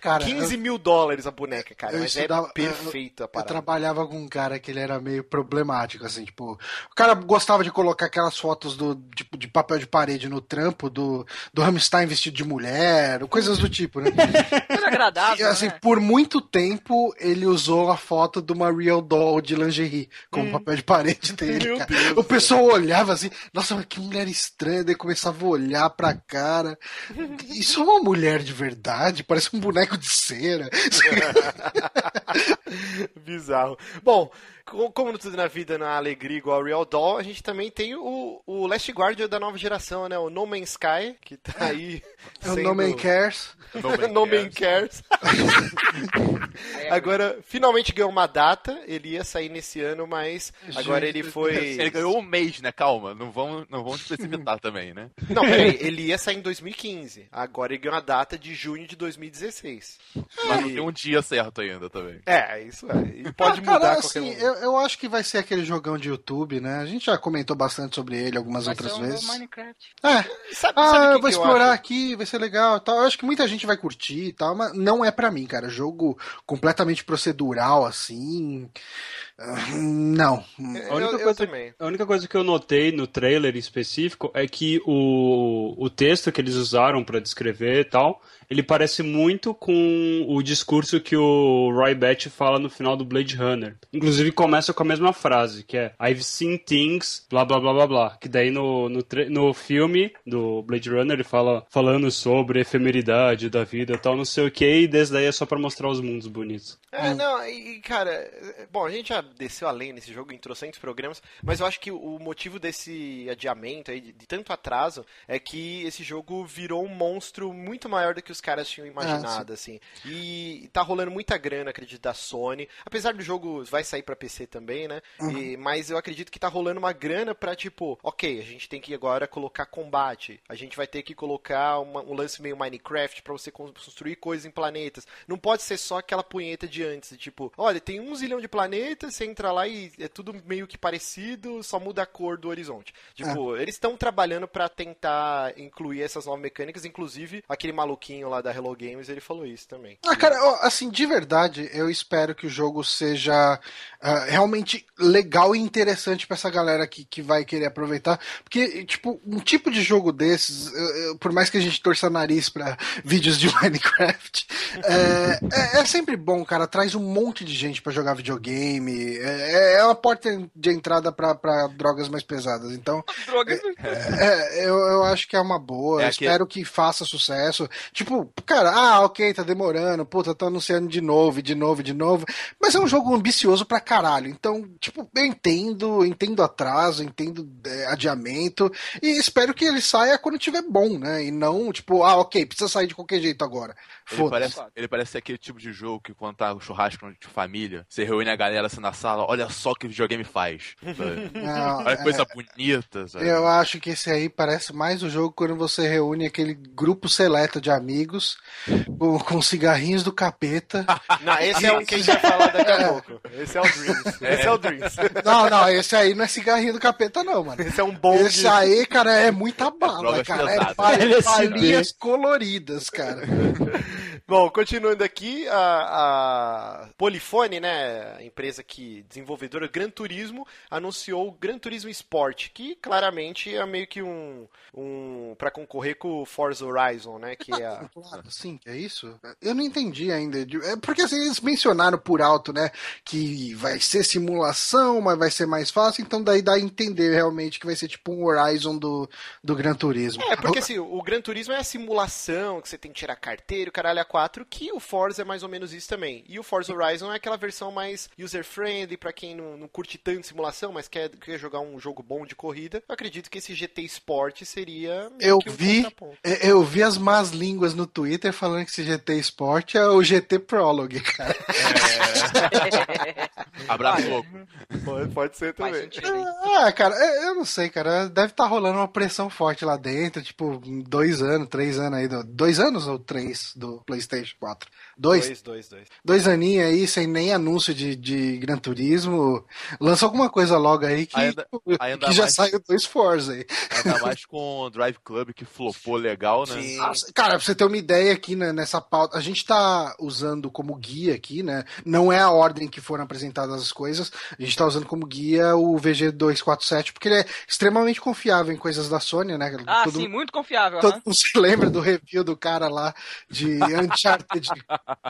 Cara, 15 mil dólares a boneca, cara. eu Mas estudava- é perfeito a Eu parada. trabalhava com um cara que ele era meio problemático, assim, tipo. O cara gostava de colocar aquelas fotos do, tipo, de papel de parede no trampo do, do Hamstein vestido de mulher, coisas do tipo, né? (laughs) Agradável, E, assim, né? por muito tempo ele usou a foto de uma real doll de lingerie como papel de parede (laughs) dele. Meu cara. Deus, o pessoal olhava assim, nossa, mas que mulher estranha, daí começava a olhar pra cara. Isso é uma mulher de verdade? Parece um boneco de cera. (laughs) Bizarro. Bom, como tudo na vida na alegria igual Real Doll, a gente também tem o, o Last Guardian da nova geração, né? O No Man's Sky, que tá aí. O No Man Cares. no Man (laughs) Cares. (laughs) Agora, finalmente ganhou uma data. Ele ia sair nesse ano, mas agora ele foi. Ele ganhou um mês, né? Calma, não vamos, não vamos precipitar (laughs) também, né? Não, peraí, ele ia sair em 2015. Agora ele ganhou a data de junho de 2016. Mas não tem um dia certo ainda também. É, isso é. E pode Ah, cara, mudar a qualquer assim, momento. eu, eu acho que vai ser aquele jogão de YouTube, né? A gente já comentou bastante sobre ele algumas Vai outras ser um vezes. Minecraft. É, Sabe, ah, sabe eu vou que eu explorar acho? aqui, vai ser legal e tal. Eu acho que muita gente vai curtir e tal, mas não é pra mim, cara. Jogo completamente procedural, assim. Não. Eu, A única eu coisa- também. A única coisa que eu notei no trailer em específico é que o, o texto que eles usaram pra descrever e tal, ele parece muito com o discurso que o Roy Batty fala no final do Blade Runner. Inclusive começa com a mesma frase, que é I've seen things, blá blá blá blá blá. Que daí no, no, no filme do Blade Runner ele fala falando sobre efemeridade da vida e tal, não sei o que, e desde daí é só pra mostrar os mundos bonitos. É, não, e cara, bom, a gente já desceu além nesse jogo em trocentos programas, mas eu acho que o motivo desse adiamento aí, de, de tanto atraso, é que esse jogo virou um monstro muito maior do que os caras tinham imaginado, assim. E tá rolando muita grana, acredito, da Sony. Apesar do jogo vai sair pra PC também, né? E- mas eu acredito que tá rolando uma grana pra, tipo, ok, a gente tem que agora colocar combate. A gente vai ter que colocar uma- um lance meio Minecraft pra você construir coisas em planetas. Não pode ser só aquela punheta de antes, tipo, olha, tem um zilhão de planetas, você entra lá e é tudo meio que parecido, só muda a cor do horizonte. Tipo, eles estão trabalhando pra tentar incluir essas novas mecânicas, inclusive aquele maluquinho lá da Hello Games, ele falou isso também. Ah, cara, assim, de verdade, eu espero que o jogo seja ah, realmente legal e interessante pra essa galera que, que vai querer aproveitar. Porque, tipo, um tipo de jogo desses, eu- eu- por mais que a gente torça o nariz pra (laughs) vídeos de Minecraft, é, é- é sempre bom, cara. Traz um monte de gente pra jogar videogame. É, é uma porta de entrada pra, pra drogas mais pesadas. Então, Droga. é, eu, eu acho que é uma boa. É espero que faça sucesso. Tipo, cara, ah, ok, tá demorando. Puta, tô anunciando de novo, e de novo, e de novo. Mas é um jogo ambicioso pra caralho. Então, tipo, eu entendo, entendo atraso, entendo é, adiamento. E espero que ele saia quando tiver bom, né? E não, tipo, ah, ok, precisa sair de qualquer jeito agora. Ele Foda-se. parece, ele parece ser aquele tipo de jogo que quando tá o churrasco de família, você reúne a galera assim na sala, olha só o que o videogame faz. (laughs) Não, olha que é- coisa bonita, sabe? Eu acho que esse aí parece mais o jogo quando você reúne aquele grupo seleto de amigos com, com cigarrinhos do capeta. (laughs) Não, esse é o que a gente vai falar daqui a pouco. Esse é o Dreams. Esse é o Dreams. Não, não, esse aí não é cigarrinho do capeta, não, mano. Esse é um bong. Esse aí, cara, é muita bala, cara. É ba- LSD. balinhas coloridas, cara. (laughs) Bom, continuando aqui, a, a Polifone, né, a empresa que desenvolvedora Gran Turismo anunciou o Gran Turismo Sport, que claramente é meio que um, um para concorrer com o Forza Horizon, né? Que é a... (laughs) Claro, sim, é isso. Eu não entendi ainda. É porque assim, eles mencionaram por alto, né? Que vai ser simulação, mas vai ser mais fácil, então daí dá a entender realmente que vai ser tipo um Horizon do, do Gran Turismo. É, porque assim, o Gran Turismo é a simulação, que você tem que tirar carteira, o caralho 4, que o Forza é mais ou menos isso também. E o Forza Horizon é aquela versão mais user-friendly, pra quem não, não curte tanto simulação, mas quer, quer jogar um jogo bom de corrida. Eu acredito que esse GT Sport seria. Eu um vi, é, eu vi as más línguas no Twitter falando que esse GT Sport é o GT Prologue, (laughs) cara. Abraço louco. Pode, pode ser também. sentido? Ah, cara, é, eu não sei, cara. Deve estar rolando uma pressão forte lá dentro, tipo, dois anos, três anos aí. do- Dois anos ou três do PlayStation 4? Dois? Dois, dois, dois. Dois aninhos aí, sem nem anúncio de, de Gran Turismo. Lança alguma coisa logo aí que, Ainda- ainda que já mais- saiu dois Forza aí. Ainda (laughs) mais com o Drive Club que flopou legal, né? Sim. Nossa, Cara, pra você ter uma ideia aqui né, nessa pauta, a gente tá usando como guia aqui, né? Não é a ordem que foram apresentadas as coisas, a gente tá usando como guia o VG247, porque ele é extremamente confiável em coisas da Sony, né? Ah, Todo- sim, muito confiável. Todo aham. mundo (laughs) se lembra do review do cara lá de (laughs) Uncharted,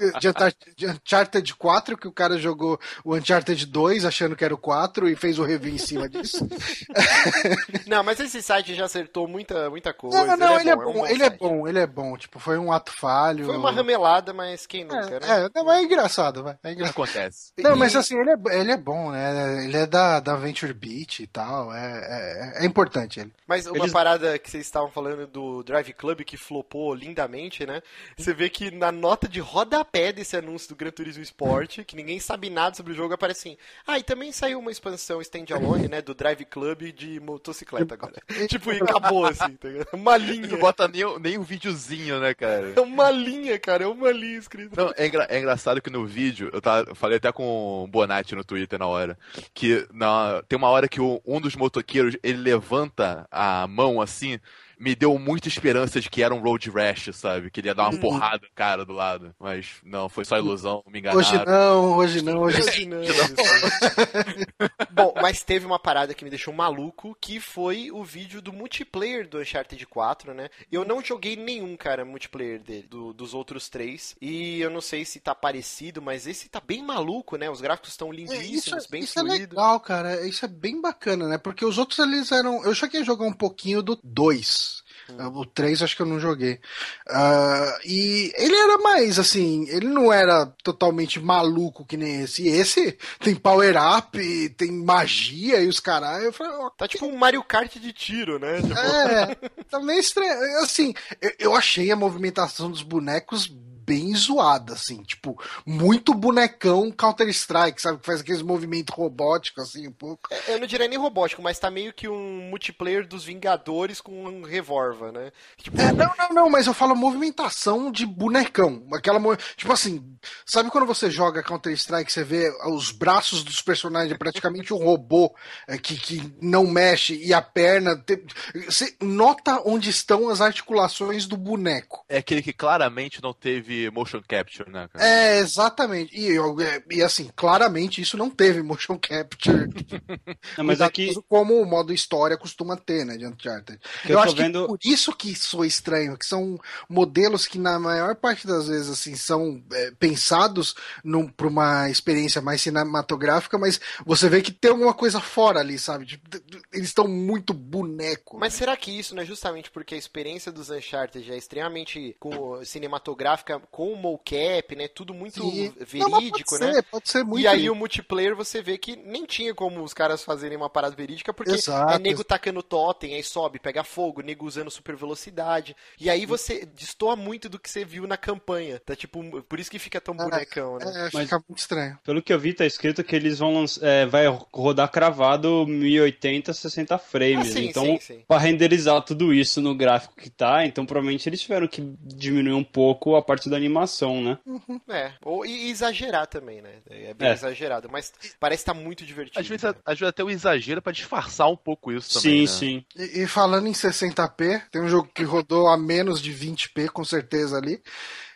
de, Uncharted- de Uncharted 4, que o cara jogou o Uncharted 2 achando que era o 4 e fez o review em cima disso. (laughs) Não, mas esse site já acertou muita, muita coisa. Não, não, ele é um bom, ele é site. bom, ele é bom. Tipo, foi um ato falho. Foi uma ramelada, mas quem nunca, né? É, é, não, é engraçado, vai. É engraçado. Acontece. Não, E- mas assim, ele é, ele é bom, né? Ele é da, da Venture Beat e tal. É, é, é importante ele. Mas uma Eles- parada que vocês estavam falando do Drive Club que flopou lindamente, né? Você vê que na nota de rodapé desse anúncio do Gran Turismo Sport, que ninguém sabe nada sobre o jogo, aparece assim. Ah, e também saiu uma expansão standalone, né? Do Drive Club de motocicleta agora. (laughs) tipo, e acabou assim, tá ligado? Uma linha. Não bota nem, o- nem um videozinho, né, cara? É uma linha, cara, é uma linha escrita. Não, é, engra- é engraçado que no vídeo, eu, tava, eu falei até com o Bonatti no Twitter na hora, que na, tem uma hora que o- um dos motoqueiros, ele levanta a mão assim, me deu muita esperança de que era um road rash, sabe? Que ele ia dar uma porrada no cara do lado. Mas não, foi só ilusão, me enganaram. Hoje não, hoje não, hoje (laughs) Imaginando isso. (laughs) Bom, mas teve uma parada que me deixou maluco, que foi o vídeo do multiplayer do Uncharted 4, né? Eu não joguei nenhum, cara, multiplayer dele, do- dos outros três. E eu não sei se tá parecido, mas esse tá bem maluco, né? Os gráficos estão É, lindíssimos, isso, bem isso é fluidos. legal, cara. Isso é bem bacana, né? Porque os outros eles eram. Eu cheguei a jogar um pouquinho do 2. O 3 acho que eu não joguei. Ah, e ele era mais assim, ele não era totalmente maluco que nem esse. E esse tem power up, tem magia e os falei, ó, Tá tipo um Mario Kart de tiro, né? Tipo, é, tá meio estranho. Assim, eu, eu achei a movimentação dos bonecos bem zoada, assim, tipo, muito bonecão Counter-Strike, sabe? Que faz aqueles movimentos robóticos, assim, um pouco. Eu não diria nem robótico, mas tá meio que um multiplayer dos Vingadores com um revolver, né? Tipo, É, não, não, não, mas eu falo movimentação de bonecão. Aquela, mo- tipo assim, sabe quando você joga Counter-Strike, você vê os braços dos personagens, é praticamente um robô é, que, que não mexe e a perna. te- Você nota onde estão as articulações do boneco. É aquele que claramente não teve motion capture, né, cara? É, exatamente. E, é, e assim, claramente isso não teve motion capture. (laughs) Não, mas aqui, como o modo história costuma ter, né, de Uncharted. Que eu eu tô acho vendo- que por isso que sou estranho, que são modelos que na maior parte das vezes assim são é, pensados para uma experiência mais cinematográfica, mas você vê que tem alguma coisa fora ali, sabe? Tipo, eles estão muito boneco. Mas será que isso não é justamente porque a experiência dos Uncharted é extremamente com- cinematográfica, com o mocap, né? Tudo muito Sim. Não, mas verídico, pode né? Ser, pode ser muito. E aí o multiplayer você vê que nem tinha como os caras fazerem uma parada verídica, porque Exato. é nego tacando totem, aí sobe, pega fogo, nego usando super velocidade. E aí você destoa muito do que você viu na campanha. Tá tipo, por isso que fica tão bonecão, né? É, Mas- fica muito estranho. pelo que eu vi, tá escrito que eles vão lançar, é, vai rodar cravado 1080, 60 frames. Ah, sim, então, sim, sim. pra renderizar tudo isso no gráfico que tá, então provavelmente eles tiveram que diminuir um pouco a parte da animação, né? É, ou e exagerar também, né? É bem É. exagerado, mas parece estar muito divertido. Às vezes, né? às vezes até o exagero pra disfarçar um pouco isso também. sim, né? sim. E, e falando em 60p, tem um jogo que rodou a menos de 20p, com certeza ali.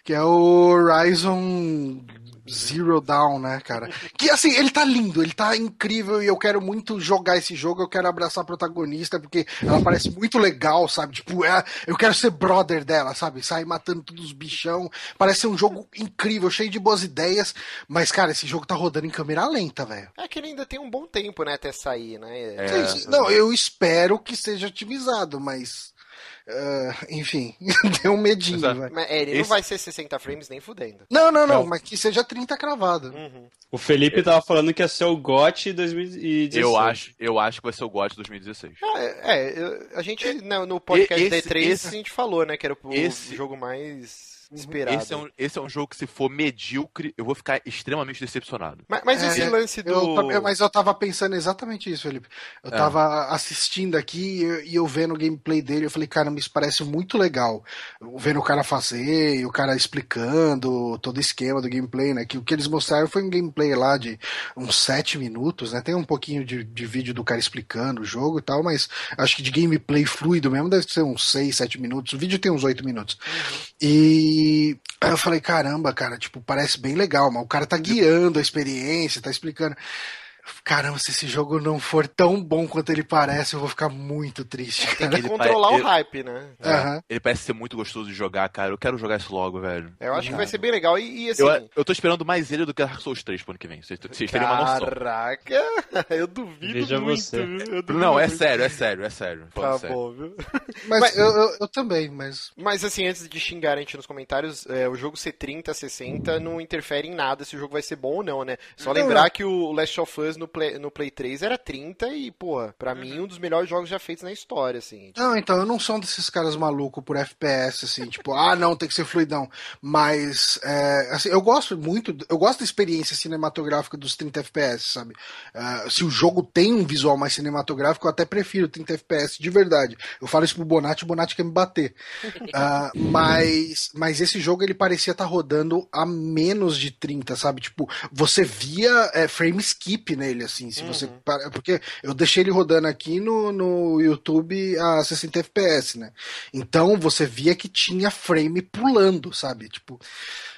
Que é o Horizon Zero Dawn, né, cara? Que assim, ele tá lindo, ele tá incrível e eu quero muito jogar esse jogo, eu quero abraçar a protagonista porque ela parece muito legal, sabe? Tipo, é, eu quero ser brother dela, sabe? Sair matando todos os bichão. Parece ser um jogo incrível, cheio de boas ideias, mas cara, esse jogo tá rodando em câmera lenta, velho. É que ele ainda tem um bom tempo, né, até sair, né? É. Não, eu espero que seja otimizado, mas ah, enfim, (laughs) deu um medinho. Mas, é, ele não Esse- vai ser 60 frames nem fudendo. Não, não, não, Não. mas que seja 30 cravado. Uhum. O Felipe tava falando que ia ser o GOT 2016. Eu acho, eu acho que vai ser o GOT 2016. Ah, é, é, eu- a gente no, no podcast esse- D3 esse- a gente falou, né, que era o esse- jogo mais esperado. Esse é, um, esse é um jogo que, se for medíocre, eu vou ficar extremamente decepcionado. Mas, mas É, esse lance do. Eu mas eu tava pensando exatamente isso, Felipe. Eu É. tava assistindo aqui e eu, e eu vendo o gameplay dele, eu falei, caramba, isso parece muito legal. Vendo o cara fazer, e o cara explicando todo o esquema do gameplay, né? Que o que eles mostraram foi um gameplay lá de uns sete minutos, né? Tem um pouquinho de, de vídeo do cara explicando o jogo e tal, mas acho que de gameplay fluido mesmo deve ser uns seis, sete minutos. O vídeo tem uns oito minutos. E aí eu falei, caramba, cara, tipo, parece bem legal, mas o cara tá guiando a experiência, tá explicando. Caramba, se esse jogo não for tão bom quanto ele parece, eu vou ficar muito triste. Tem Cara. que Ele controlar o hype, né? Aham. Ele parece ser muito gostoso de jogar, cara. Eu quero jogar isso logo, velho. Eu acho que vai ser bem legal. E, e assim. Eu, eu tô esperando mais ele do que Dark Souls 3 pro ano que vem. Vocês vocês terem uma noção. Caraca, (laughs) eu duvido Veja muito. você. Eu duvido Não, é muito. sério, é sério, é sério. Tá sério. bom, viu? (laughs) Mas, Mas- eu, eu, eu também, mas. Mas assim, antes de xingar a gente nos comentários, é, o jogo ser 30, 60 não interfere em nada se o jogo vai ser bom ou não, né? Só Não, lembrar não. que o Last of Us no Play, no Play 3 era 30 e, pô, pra mim um dos melhores jogos já feitos na história, assim. Não, então, eu não sou um desses caras malucos por FPS, assim, tipo, ah, não, tem que ser fluidão. Mas, é, assim, eu gosto muito, eu gosto da experiência cinematográfica dos 30 FPS, sabe? Ah, se o jogo tem um visual mais cinematográfico, eu até prefiro 30 FPS, de verdade. Eu falo isso pro Bonatti, o Bonatti quer me bater. (laughs) Ah, mas, mas esse jogo, ele parecia estar rodando a menos de 30, sabe? Tipo, você via é, frame skip nele, assim, se você... para- Porque eu deixei ele rodando aqui no, no YouTube a 60 FPS, né? Então você via que tinha frame pulando, sabe? Tipo,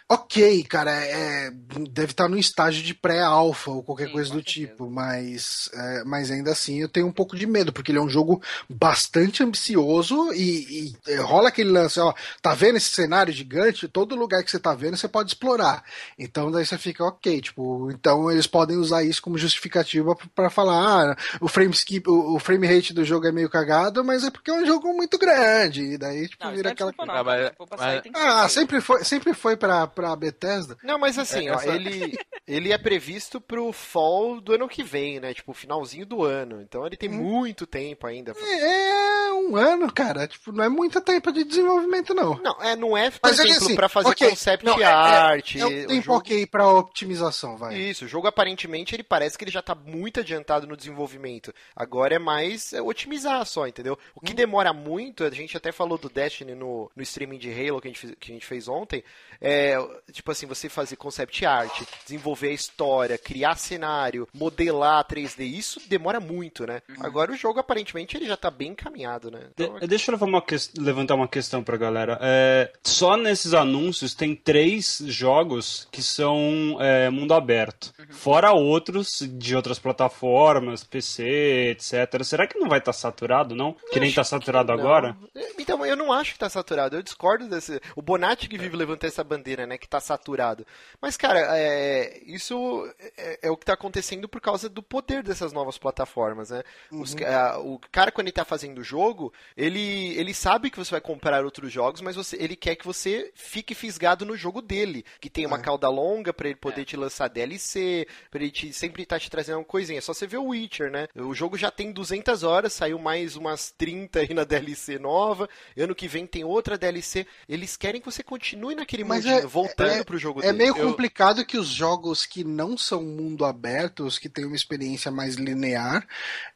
ok, cara, é, deve estar no estágio de pré-alpha ou qualquer Sim, coisa do certeza. tipo, mas, é, mas ainda assim eu tenho um pouco de medo, porque ele é um jogo bastante ambicioso e, e, é, rola aquele lance, ó, tá vendo esse cenário gigante? Todo lugar que você tá vendo você pode explorar. Então daí você fica ok, tipo, então eles podem usar isso como justificativa p- pra falar, ah, o frame skip, o, o frame rate do jogo é meio cagado, mas é porque é um jogo muito grande, e daí tipo Não, vira é aquela não. Ah, mas- mas- Ah, sempre foi, sempre foi pra, pra Bethesda. Não, mas assim, É, ó, essa- ele, ele é previsto pro fall do ano que vem, né? Tipo, finalzinho do ano. Então ele tem Hum. muito tempo ainda. É um ano, cara. Tipo, não é muito tempo de desenvolvimento, não. Não, é, não é, por Mas é exemplo, assim, pra fazer ok, concept não, é- é- art. É um o tempo jogo- ok pra otimização, vai. Isso, o jogo aparentemente ele parece que ele já tá muito adiantado no desenvolvimento. Agora é mais é, otimizar só, entendeu? O Hum. que demora muito, a gente até falou do Destiny no, no streaming de Halo que a, gente que a gente fez ontem, é tipo assim, você fazer concept art, desenvolver a história, criar cenário, modelar 3D, isso demora muito, né? Uhum. Agora o jogo aparentemente ele já tá bem encaminhado, né? Então, De- deixa eu levar uma ques- levantar uma questão pra galera. É, só nesses anúncios tem três jogos que são é, mundo aberto. Fora outros de outras plataformas, PC, etc. Será que não vai estar saturado, não? Que nem tá saturado agora? Então, eu não acho que tá saturado. Eu discordo desse. O Bonatti que vive levantando essa bandeira, né? Que tá saturado. Mas, cara, é, isso é, é o que tá acontecendo por causa do poder dessas novas plataformas, né? Os ca- o cara, quando ele tá fazendo o jogo, ele, ele sabe que você vai comprar outros jogos, mas você, ele quer que você fique fisgado no jogo dele. Que tem uma cauda longa pra ele poder te lançar DLC, pra ele te, sempre tá te trazendo uma coisinha. É só você ver o Witcher, né? O jogo já tem 200 horas, saiu mais umas 30 aí na DLC nova. Ano que vem tem outra DLC. Eles querem que você continue naquele mundinho, é- voltando é- pro jogo É dele. meio Eu- complicado que os jogos que não são mundo aberto, os que têm uma experiência mais linear,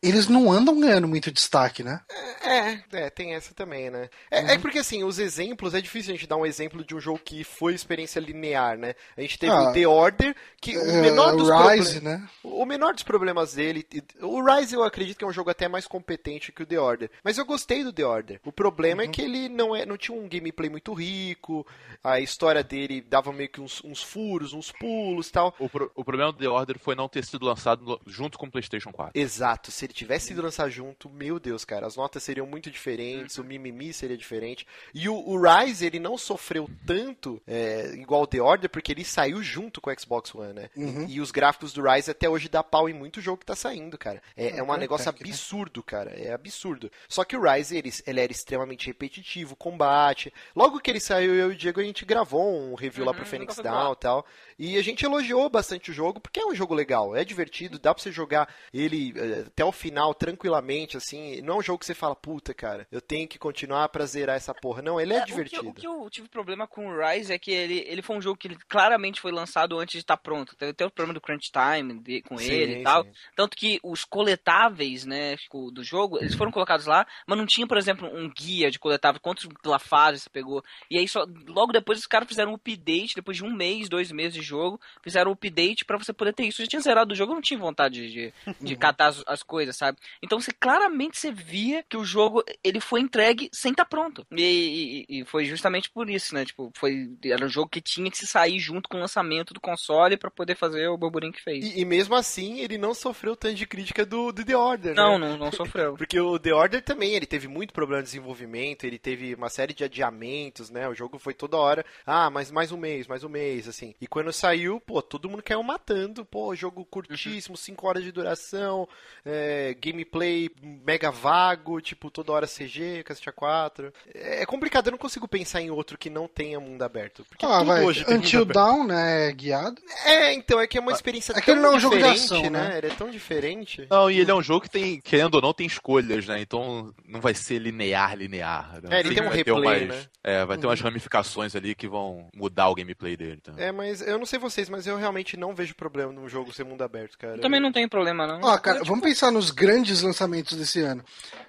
eles não andam ganhando muito destaque, né? É, é, tem essa também, né? É, Uhum. é porque assim, os exemplos, é difícil a gente dar um exemplo de um jogo que foi experiência linear, né? A gente teve Ah, o The Order, que o É, menor dos Rise, né? O menor dos problemas dele. O Rise eu acredito que é um jogo até mais competente que o The Order. Mas eu gostei do The Order. O problema problema é que ele não, é, não tinha um gameplay muito rico, a história dele dava meio que uns, uns furos, uns pulos e tal. O, pro- o problema do The Order foi não ter sido lançado junto com o PlayStation 4. Exato, se ele tivesse ido lançar junto, meu Deus, cara, as notas seriam muito diferentes, o mimimi seria diferente. E o, o Rise, ele não sofreu tanto é, igual o The Order, porque ele saiu junto com o Xbox One, né? E, e os gráficos do Rise até hoje dá pau em muito jogo que tá saindo, cara. É, é um é negócio tech, né? absurdo, cara. É absurdo. Só que o Rise, ele, ele era extremamente repetitivo, combate. Logo que ele saiu, eu e o Diego, a gente gravou um review lá Uhum, pro Phoenix nunca foi Down e tal. E a gente elogiou bastante o jogo, porque é um jogo legal, é divertido, dá pra você jogar ele eh, até o final tranquilamente, assim. Não é um jogo que você fala, puta, cara, eu tenho que continuar pra zerar essa porra. Não, ele é, É, o que- divertido. O que, eu tive problema com o Rise é que ele, ele foi um jogo que claramente foi lançado antes de estar pronto. Teve até o problema do crunch time de- com Sim, ele e tal. sim. Tanto que os coletáveis, né, tipo, do jogo, eles foram colocados lá, mas não tinha, por exemplo, um guia de coletável, quantos pela fase você pegou. E aí só logo depois os caras fizeram um update, depois de um mês, dois meses de jogo, fizeram um update pra você poder ter isso. Eu já tinha zerado o jogo, eu não tinha vontade de, de (laughs) catar as, as coisas, sabe? Então você claramente você via que o jogo ele foi entregue sem estar pronto. E, e- e foi justamente por isso, né? Tipo, foi era um jogo que tinha que se sair junto com o lançamento do console pra poder fazer o burburinho que fez. E, e mesmo assim, ele não sofreu tanto de crítica do, do The Order, Não, né? não, não sofreu. (laughs) Porque o The Order também, ele teve muito problema de desenvolvimento, ele teve uma série de adiamentos, né? O jogo foi toda hora, ah, mas mais um mês, mais um mês, assim. E quando saiu, pô, todo mundo caiu matando, pô, jogo curtíssimo, 5 horas de duração, é, gameplay mega vago, tipo, toda hora CG, cacete 4. É complicado, eu não consigo pensar em outro que não tenha mundo aberto. Porque Ah, tudo vai. hoje tem Until. Down, né? É guiado. É, então, é que é uma experiência É que tão ele não é um jogo de diferente, ação, né? Ele é tão diferente. Não, e ele é um jogo que tem, querendo ou não, tem escolhas, né? Então não vai ser linear, linear. né? É, ele Sim, tem um replay, umas- né? É, vai ter umas ramificações ali que vão mudar o gameplay dele. Então. É, mas eu não sei vocês, mas eu realmente não vejo problema num jogo ser mundo aberto, cara. Eu também não tenho problema, não. Ó, cara, vamos pensar nos grandes lançamentos desse ano.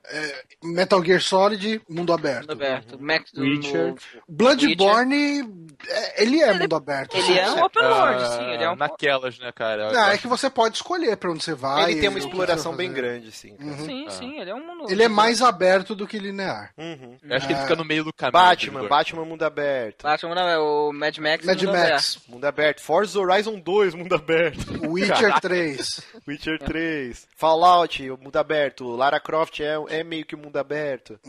É, Metal Gear Solid, mundo aberto. Mundo aberto. Max, Witcher. Bloodborne, é, ele é mundo aberto. Ele é um open world, sim. Ele é um... Naquelas, né, cara? Ah, é que você pode escolher pra onde você vai. Ele tem uma o exploração bem grande, assim. cara. Sim, sim, ele é um mundo. Ele é mais aberto do que linear. Uhum. Eu acho que ele fica no meio do caminho. Batman. Batman mundo aberto. Batman, não, é o Mad Max. Mad mundo Max, Mundo aberto. Forza Horizon 2, mundo aberto. (laughs) Witcher 3. Witcher 3. Fallout, mundo aberto. Lara Croft é, é meio que mundo aberto.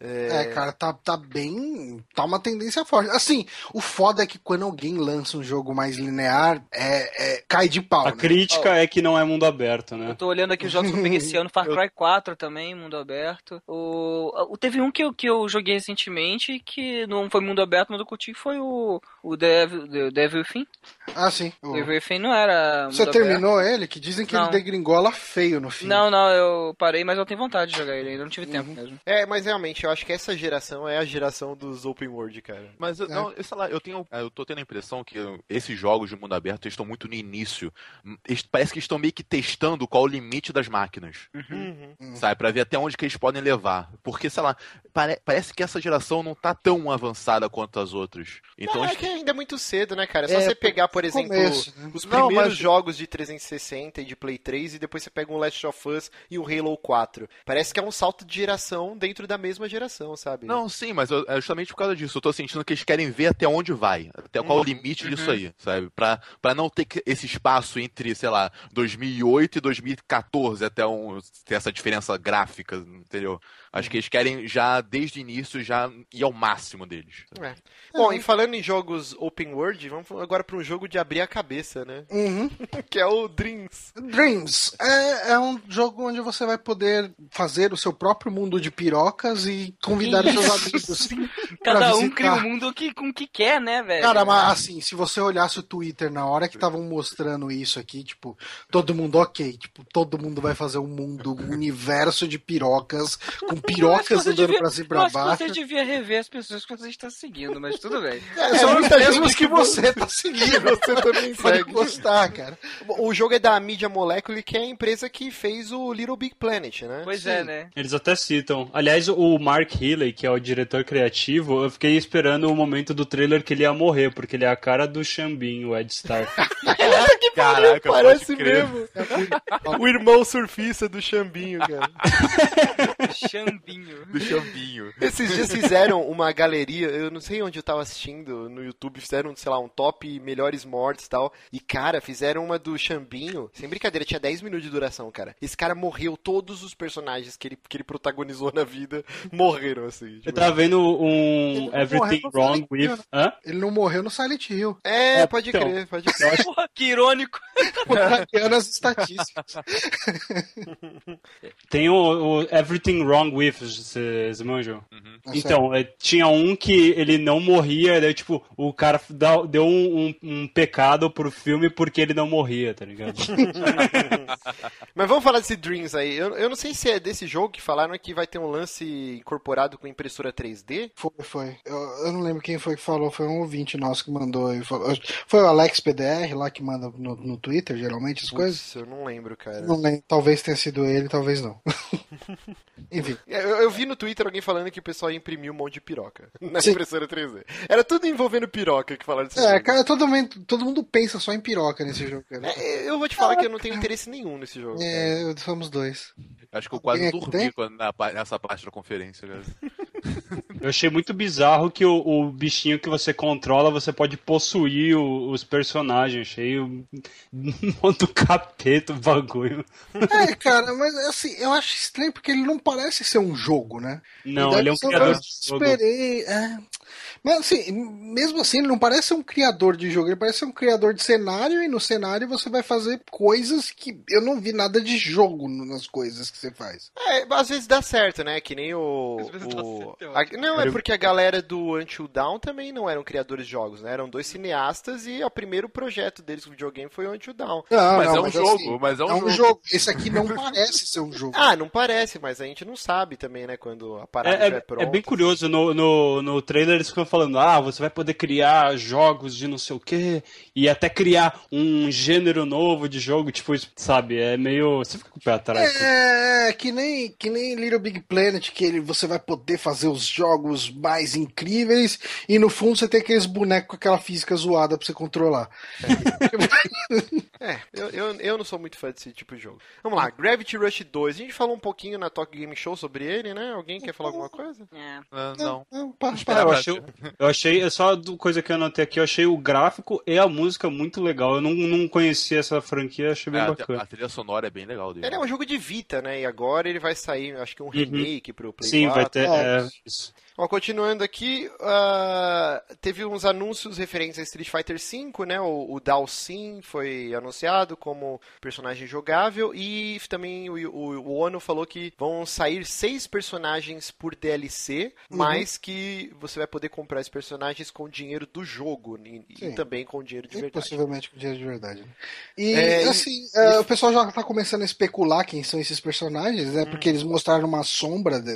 É, cara, tá, tá bem. Tá uma tendência forte. Assim, o foda é que quando alguém lança um jogo mais linear, é, é- cai de pau. A né? crítica é que não é mundo aberto, né? Eu tô olhando aqui os jogos que eu peguei esse (laughs) ano, Far Cry 4 também, mundo aberto. O, o- teve um que eu, que eu joguei recentemente que não foi mundo aberto, mas eu curti, foi o, o Devil, The Devil Within. Ah, sim. O- Devil Within não era Você aberto. terminou ele? Que dizem que Não. ele degringola feio no fim. Não, não, eu parei, mas eu tenho vontade de jogar ele ainda, não tive Uhum. tempo mesmo. É, mas realmente, eu acho que essa geração é a geração dos open world, cara. Mas eu, não, eu sei lá, eu tenho, eu tô tendo a impressão que esses jogos de mundo aberto estão muito no início. Parece que estão meio que testando qual é o limite das máquinas, Uhum. sabe, Pra ver até onde que eles podem levar. Porque sei lá, pare- parece que essa geração não tá tão avançada quanto as outras. Então é eles- que ainda é muito cedo, né, cara? É só É, você pegar, por exemplo, começo, né? os Não, primeiros mas- jogos de 360 e de Play 3 e depois você pega um Last of Us e um Halo 4. Parece que é um salto de geração dentro da mesma geração, sabe? Não, sim, mas eu- é justamente por causa disso. Eu tô sentindo que eles querem ver até onde vai. Até qual o limite disso aí, sabe? Pra, pra não ter esse espaço entre, sei lá, 2008 e 2014, até um, ter essa diferença gráfica, entendeu? Acho que eles querem já, desde o início, já ir ao máximo deles. É. Bom, e falando em jogos open world, vamos agora para um jogo de abrir a cabeça, né? Uhum. (laughs) que é o Dreams. Dreams é, é um jogo onde você vai poder fazer o seu próprio mundo de pirocas e convidar os seus amigos. Cada um cria o mundo que, com o que quer, né, velho? Cara, mas assim, se você olhasse o Twitter na hora que estavam mostrando isso aqui, tipo, todo mundo ok, tipo, todo mundo vai fazer um mundo, um universo de pirocas, com pirocas andando devia- pra cima e pra acho que baixo. você devia rever as pessoas que você está seguindo, mas tudo bem. (laughs) É, são os mesmos que você tá seguindo. (laughs) Você também (laughs) Pode gostar, cara. O jogo é da Media Molecule, que é a empresa que fez o Little Big Planet, né? Pois Sim. é, né? Eles até citam. Aliás, o Mark Healy, que é o diretor criativo, eu fiquei esperando o momento do trailer que ele ia morrer, porque ele é a cara do Xambin, o Ed Stark. Caraca, Parece pode crer. mesmo. o irmão surfista do Xambinho, cara. Chambinho. Do chambinho. Esses dias fizeram uma galeria, eu não sei onde eu tava assistindo no YouTube, fizeram, sei lá, um top melhores mortes e tal. E, cara, fizeram uma do Chambinho, sem brincadeira, tinha 10 minutos de duração, cara. Esse cara morreu, todos os personagens que ele, que ele protagonizou na vida (laughs) morreram, assim. Eu Tipo, tava vendo um Everything Wrong Silent with. Né? Hã? Ele não morreu no Silent Hill. É, É, pode então. crer, pode crer. Porra, que irônico. (laughs) Hackeando as estatísticas. Tem o, o Everything Wrong with, vocês manjam? Tá Então, é, tinha um que ele não morria, daí, tipo, o cara deu um, um- um pecado pro filme porque ele não morria, tá ligado? (laughs) Mas vamos falar desse Dreams aí. Eu, eu não sei se é desse jogo que falaram que vai ter um lance incorporado com impressora 3D. Foi, foi. Eu, eu não lembro quem foi que falou, foi um ouvinte nosso que mandou. falou- Foi o Alex PDR lá que manda no, no Twitter, geralmente, as coisas. Putz, eu não lembro, cara. Não lembro. Talvez tenha sido ele, talvez não. (laughs) Enfim. É, Eu, eu vi no Twitter alguém falando que o pessoal ia imprimir um monte de piroca (laughs) na Sim. impressora 3D. Era tudo envolvendo piroca que falaram desse É, jogo. cara, todo mundo, todo mundo pensa só em piroca nesse jogo, cara. É, eu vou te falar que eu não tenho interesse nenhum nesse jogo. cara. É, somos dois. Acho que eu quase é dormi tem? quando, na, pa- nessa parte da conferência, cara. Eu achei muito bizarro que o, o bichinho que você controla, você pode possuir o- os personagens. Achei um (laughs) modo capeta o bagulho. É, cara, mas assim, eu acho estranho porque ele não parece ser um jogo, né? Não, E ele é um criador de jogo. Esperei, é. Mas assim, mesmo assim, ele não parece ser um criador de jogo, ele parece ser um criador de cenário, e no cenário você vai fazer coisas que eu não vi nada de jogo nas coisas que você faz. É, às vezes dá certo, né? Que nem o. Às vezes dá o- certo, é a- não, é porque a galera do Until Dawn também não eram criadores de jogos, né? Eram dois cineastas e o primeiro projeto deles com videogame foi o Until Dawn. Não, mas não, é um jogo, assim, mas é um é um jogo. jogo. Esse aqui não parece ser um jogo. (laughs) Ah, não parece, mas a gente não sabe também, né? Quando a parada É, estiver é, pronta. é bem curioso, no, no, no trailer eles ficam falando, ah, você vai poder criar jogos de não sei o que e até criar um gênero novo de jogo, tipo, sabe, é meio... Você fica com o pé atrás. É, que nem, que nem Little Big Planet, que ele, você vai poder fazer os jogos mais incríveis e no fundo você tem aqueles bonecos com aquela física zoada pra você controlar. É, eu, eu, eu não sou muito fã desse tipo de jogo. Vamos lá, Gravity Rush 2. A gente falou um pouquinho na Tokyo Game Show sobre ele, né? Alguém quer falar alguma coisa? É. Ah, não. Não, para, É, para. eu, achei, eu achei, é só coisa que eu anotei aqui, eu achei o gráfico e a música muito legal. Eu não, não conhecia essa franquia, achei bem É, a, bacana. a trilha sonora é bem legal dele. Ele é um jogo de Vita, né? E agora ele vai sair, acho que um remake pro Play Uhum. Sim, 4. vai ter. É. é, isso. Ó, continuando aqui, ah, teve uns anúncios referentes a Street Fighter V, né? O, o Dalsin foi anunciado como personagem jogável e também o, o, o Ono falou que vão sair seis personagens por DLC, Uhum. mas que você vai poder comprar esses personagens com dinheiro do jogo e, e também com dinheiro de E verdade. possivelmente com dinheiro de verdade. né? E É, e- assim, é, o pessoal já tá começando a especular quem são esses personagens, né? Porque Hum. eles mostraram uma sombra de-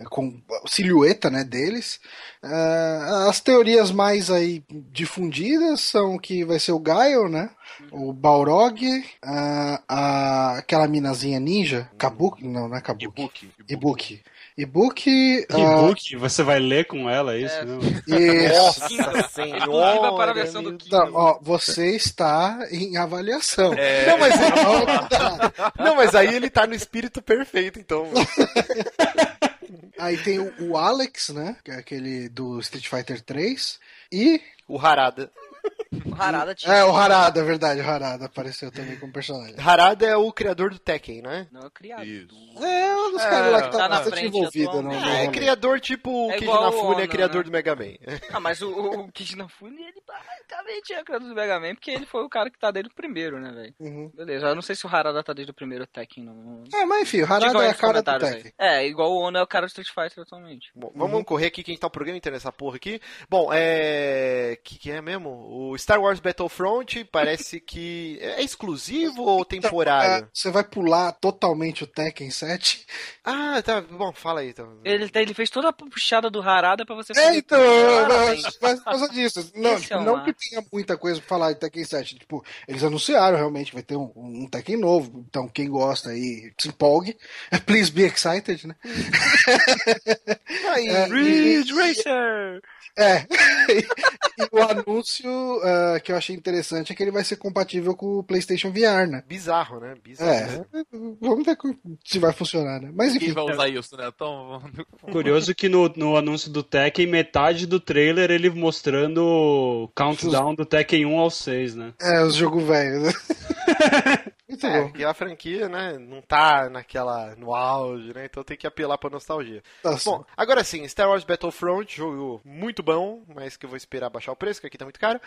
é, com silhueta, né, deles. É, as teorias mais aí difundidas são que vai ser o Gaio, né? O Balrog, a, a- aquela minazinha ninja, Kabuki, não, não é Kabuki. E-book. Ibuki. Ibuki, ah, E-book, você vai ler com ela, é isso? É. Não? (laughs) isso. Nossa Exclusiva para a versão do Kindle. Ó, você está em avaliação. É, Não, mas, (laughs) não, mas aí ele tá no espírito perfeito, então. (laughs) Aí tem o, o Alex, né? Que é aquele do Street Fighter 3. E. O Harada. O Harada tinha. É, o Harada, é verdade. O Harada apareceu também como personagem. Harada é o criador do Tekken, né? Não é criado. Isso. É, um dos É, caras lá que tá, tá na bastante frente envolvido no Ah, é rolê. criador tipo o É Kid o Inafune é criador né? do Mega Man. (laughs) Ah, mas o, o Kid Inafune, ele basicamente é criador do Mega Man, porque ele foi o cara que tá desde o primeiro, né, velho? Uhum. Beleza, eu não sei se o Harada tá desde o primeiro Tekken, não. É, mas enfim, o Harada é a cara do Tekken. aí. É, igual o Ono é o cara do Street Fighter atualmente. Bom, vamos correr aqui que a gente tá o programa inteiro nessa porra aqui. Bom, é. que, que é mesmo? O Star Wars Battlefront parece que. É exclusivo ou É, temporário? você vai pular totalmente o Tekken 7. Ah, tá. Bom, fala aí então. Ele, ele fez toda a puxada do Harada pra você É, então, Parabéns. mas mas por causa disso. Não, tipo, é não que tenha muita coisa pra falar de Tekken 7. Tipo, eles anunciaram realmente que vai ter um, um Tekken novo. Então, quem gosta aí, se empolgue. (laughs) Please be excited, né? (laughs) E, É, Ridge (laughs) e- Racer! É. e o anúncio ah, que eu achei interessante é que ele vai ser compatível com o PlayStation VR, né? bizarro, né? Bizarro. É. Vamos ver se vai funcionar, né? Mas Quem enfim. vai usar isso, né? Então, (laughs) Curioso que no, no anúncio do Tekken, metade do trailer ele mostrando o countdown do Tekken 1 ao 6, né? É, os jogos velhos. né? (laughs) Muito É, bom. porque a franquia, né, não tá naquela, no auge, né, então tem que apelar pra nostalgia. Tá Bom, agora sim, Star Wars Battlefront, jogo muito bom, mas que eu vou esperar baixar o preço, que aqui tá muito caro.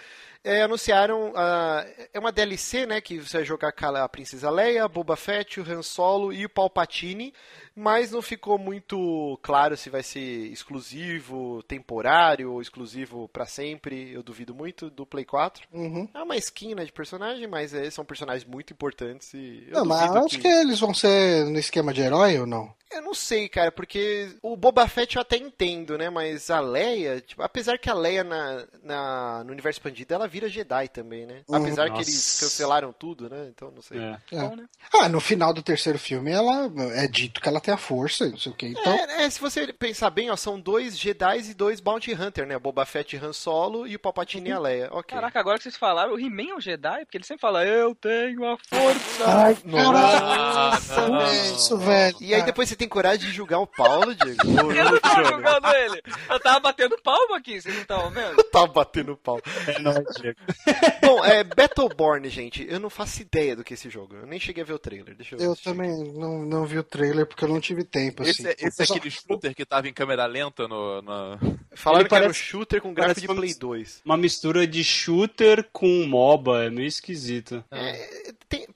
É, anunciaram, ah, é uma DLC, né, que você vai jogar a Princesa Leia, Boba Fett, o Han Solo e o Palpatine, mas não ficou muito claro se vai ser exclusivo, temporário ou exclusivo pra sempre, eu duvido muito, do Play 4. Uhum. É uma skin, né, de personagem, mas é, são personagens muito importantes e eu Não, mas acho que eles vão ser no esquema de herói ou não? Eu não sei, cara, porque o Boba Fett eu até entendo, né? Mas a Leia, tipo, apesar que a Leia na, na- no universo expandido ela vira Jedi também, né? Uhum. Apesar que Nossa. eles cancelaram tudo, né? Então não sei. É. É. Bom, né? Ah, no final do terceiro filme ela é dito que ela tem a força, não sei o que. Então, É, é, se você pensar bem, ó, são dois Jedi e dois Bounty Hunter, né? Boba Fett e Han Solo e o Palpatine e a Leia. Ok. Caraca, agora que vocês falaram, o He-Man é um Jedi? Porque ele sempre fala, eu tenho a força. Ai, Nossa, não. é isso, velho. E aí depois você tem coragem de julgar o Paulo, Diego? Eu não tava julgando ele. Eu tava batendo palma aqui, vocês não estavam vendo? Tá batendo pau. É nóis, Diego. (laughs) Bom, é Battleborn, gente. Eu não faço ideia do que é esse jogo. Eu nem cheguei a ver o trailer. Deixa eu Eu também não, não vi o trailer porque eu não tive tempo, assim. Esse, é- esse é aquele shooter que tava em câmera lenta no. no- Falaram Ele que era um parece- shooter com gráfico parece de Play se- 2. Uma mistura de shooter com MOBA, é meio esquisito. É,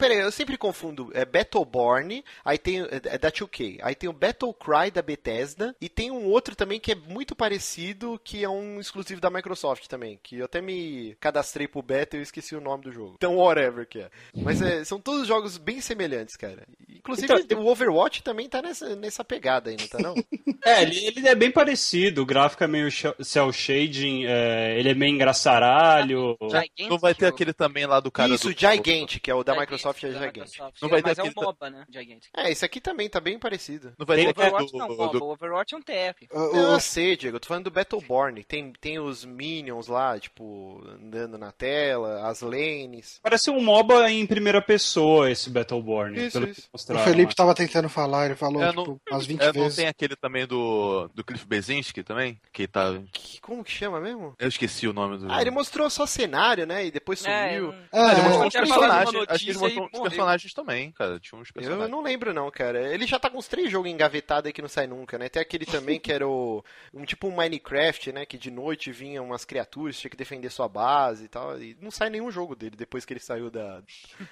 peraí, eu sempre confundo. É Battleborn, aí tem. É, é da 2K. Aí tem o Battlecry da Bethesda. E tem um outro também que é muito parecido, que é um exclusivo da Microsoft também. Que eu até me cadastrei pro beta e eu esqueci o nome do jogo. Então, whatever que é. Mas é, são todos jogos bem semelhantes, cara. Inclusive, Então, o Overwatch também tá nessa, nessa pegada aí, não tá não? (laughs) É, ele, ele é bem parecido, o gráfico é meio cel shading, é, ele é meio engraçaralho. Gigantic Não vai ter aquele também lá do cara Isso, do. Gigant, que é o da Gigantic, Microsoft, é da Gigant. Microsoft. Não vai Mas ter é um MOBA, né? Gigantic. É, esse aqui também tá bem parecido. Não vai ter Tem- Overwatch do, não, do- MOBA. Overwatch é um TF. O- o- Eu sei, Diego, eu tô falando do Battleborn. Tem, tem os minions lá, tipo, andando na tela, as lanes. Parece um MOBA em primeira pessoa esse Battleborn, Isso, pelo isso. que o. Felipe tava tentando falar, ele falou É, tipo, não- umas 20 É, não vezes. tem aquele também do, do Cliff Bezinski também? Que tá. Que, como que chama mesmo? Eu esqueci o nome do. Ah, ele mostrou só cenário, né? E depois É, sumiu. Ah, ele é. mostrou Eu falado uma personagens. Acho que ele notícia mostrou e os morreu. personagens também, cara. Tinha uns Eu personagens. não lembro não, cara. Ele já tá com uns três jogos engavetados aí que não sai nunca, né? Tem aquele também que era o, um tipo um Minecraft, né? Que de noite vinha umas criaturas, tinha que defender sua base e tal. E não sai nenhum jogo dele depois que ele saiu da,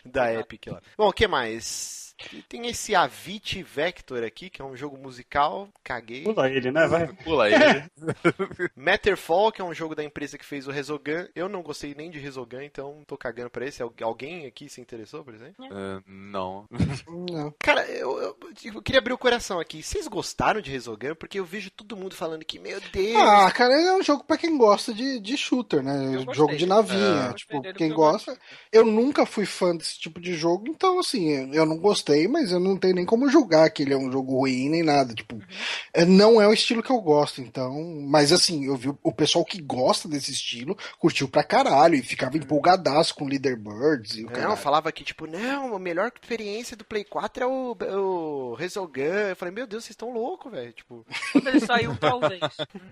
da (laughs) Epic lá. Bom, o que mais? Tem esse Avicii Vector aqui, que é um jogo musical. Caguei. Pula ele, né? Vai. (laughs) Pula ele. (laughs) Matterfall, que é um jogo da empresa que fez o Resogun. Eu não gostei nem de Resogun, então tô cagando pra esse. Al- Alguém aqui se interessou, por exemplo? É, não. Não. Cara, eu, eu- eu queria abrir o coração aqui. Vocês gostaram de Resogun? Porque eu vejo todo mundo falando que, meu Deus. Ah, cara, ele é um jogo pra quem gosta de, de shooter, né? Eu gostei. Jogo de navinha. É. Tipo, quem gosta. Eu nunca fui fã desse tipo de jogo, então, assim, eu não gostei, mas eu não tenho nem como julgar que ele é um jogo ruim nem nada. Tipo, Uhum. não é o estilo que eu gosto, então. Mas, assim, eu vi o- pessoal que gosta desse estilo curtiu pra caralho e ficava empolgadaço com Leaderbirds e o Não, caralho. falava que, tipo, não, a melhor experiência do Play 4 é o, é o Resogun. Eu falei, meu Deus, vocês estão loucos, velho. Tipo, Quando ele saiu, talvez.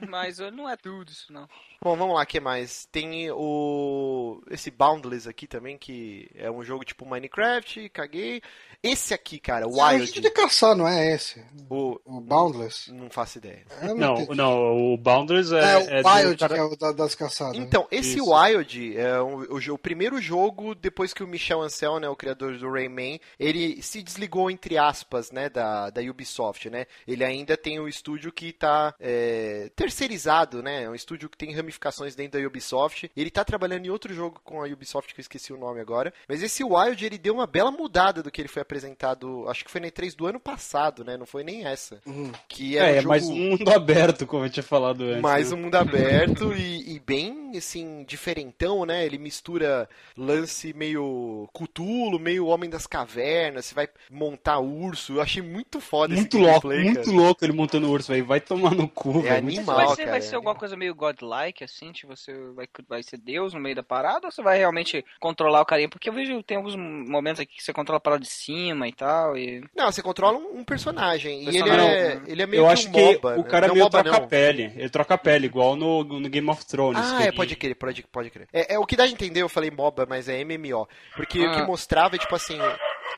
Mas eh, não é tudo isso, não. bom, vamos lá, o que mais? Tem o. Esse Boundless aqui também, que é um jogo tipo Minecraft, caguei. Esse aqui, cara, É um jeito Wild. de caçar, não é esse? O... O Boundless? Não faço ideia. Não, entendi. não, o Boundless É, é, o do Wild, cara- que é o da- das caçadas. né? Então, esse Isso. Wild é um- o, jo- o primeiro jogo depois que o Michel Ancel, né, o criador do Rayman, ele se desligou, entre aspas, né, da, da Ubisoft, né? Ele ainda tem o estúdio que tá é, terceirizado, né? É um estúdio que tem ramificações dentro da Ubisoft. Ele tá trabalhando em outro jogo com a Ubisoft, que eu esqueci o nome agora. Mas esse Wild, ele deu uma bela mudada do que ele foi apresentado apresentado, acho que foi na E3 do ano passado, né? Não foi nem essa. Uhum. Que É, é um jogo... mais um mundo aberto, como eu tinha falado antes. Mais né? um mundo aberto e, e bem, assim, diferentão, né? Ele mistura lance meio Cthulhu, meio Homem das Cavernas, você vai montar urso. Eu achei muito foda Muito esse louco, gameplay, muito cara. louco ele montando urso, velho. Vai tomar no cu, É velho. Animal, vai ser, cara, vai ser é alguma animal. coisa meio godlike, assim? Tipo, você vai, vai ser Deus no meio da parada? Ou você vai realmente controlar o carinha? Porque eu vejo, tem alguns momentos aqui que você controla a parada de cima e tal. E... Não, você controla um, um personagem. E ele Personagem, é, ele é meio Eu que acho um que MOBA. o né? cara não meio MOBA, troca a não. pele. Ele troca a pele, igual no, no Game of Thrones. Ah, é, ele- pode crer, pode, pode crer. É, é, o que dá de entender, eu falei MOBA, mas é MMO. Porque o que Ah. mostrava é tipo assim.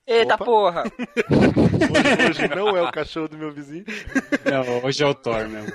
Eita Opa. porra! Hoje, hoje não é o cachorro do meu vizinho. Não, hoje é o Thor mesmo.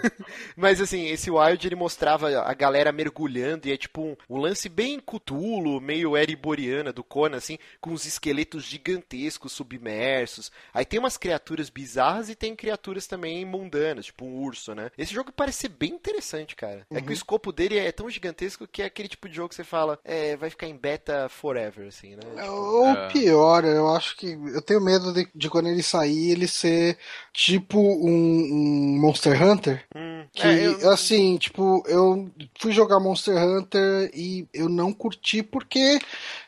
Mas assim, esse Wild ele mostrava a galera mergulhando e é tipo um, um lance bem cutulo, meio Ereboriana do Conan, assim, com os esqueletos gigantescos submersos. Aí tem umas criaturas bizarras e tem criaturas também mundanas, tipo um urso, né? Esse jogo parece ser bem interessante, cara. É que o escopo dele é tão gigantesco que é aquele tipo de jogo que você fala, é, vai ficar em beta forever, assim, né? Ou É. pior, eu acho que. Eu tenho medo de, de quando ele sair, ele ser tipo um, um Monster Hunter. Hum, Que, é, eu- assim, tipo, eu fui jogar Monster Hunter e eu não curti porque,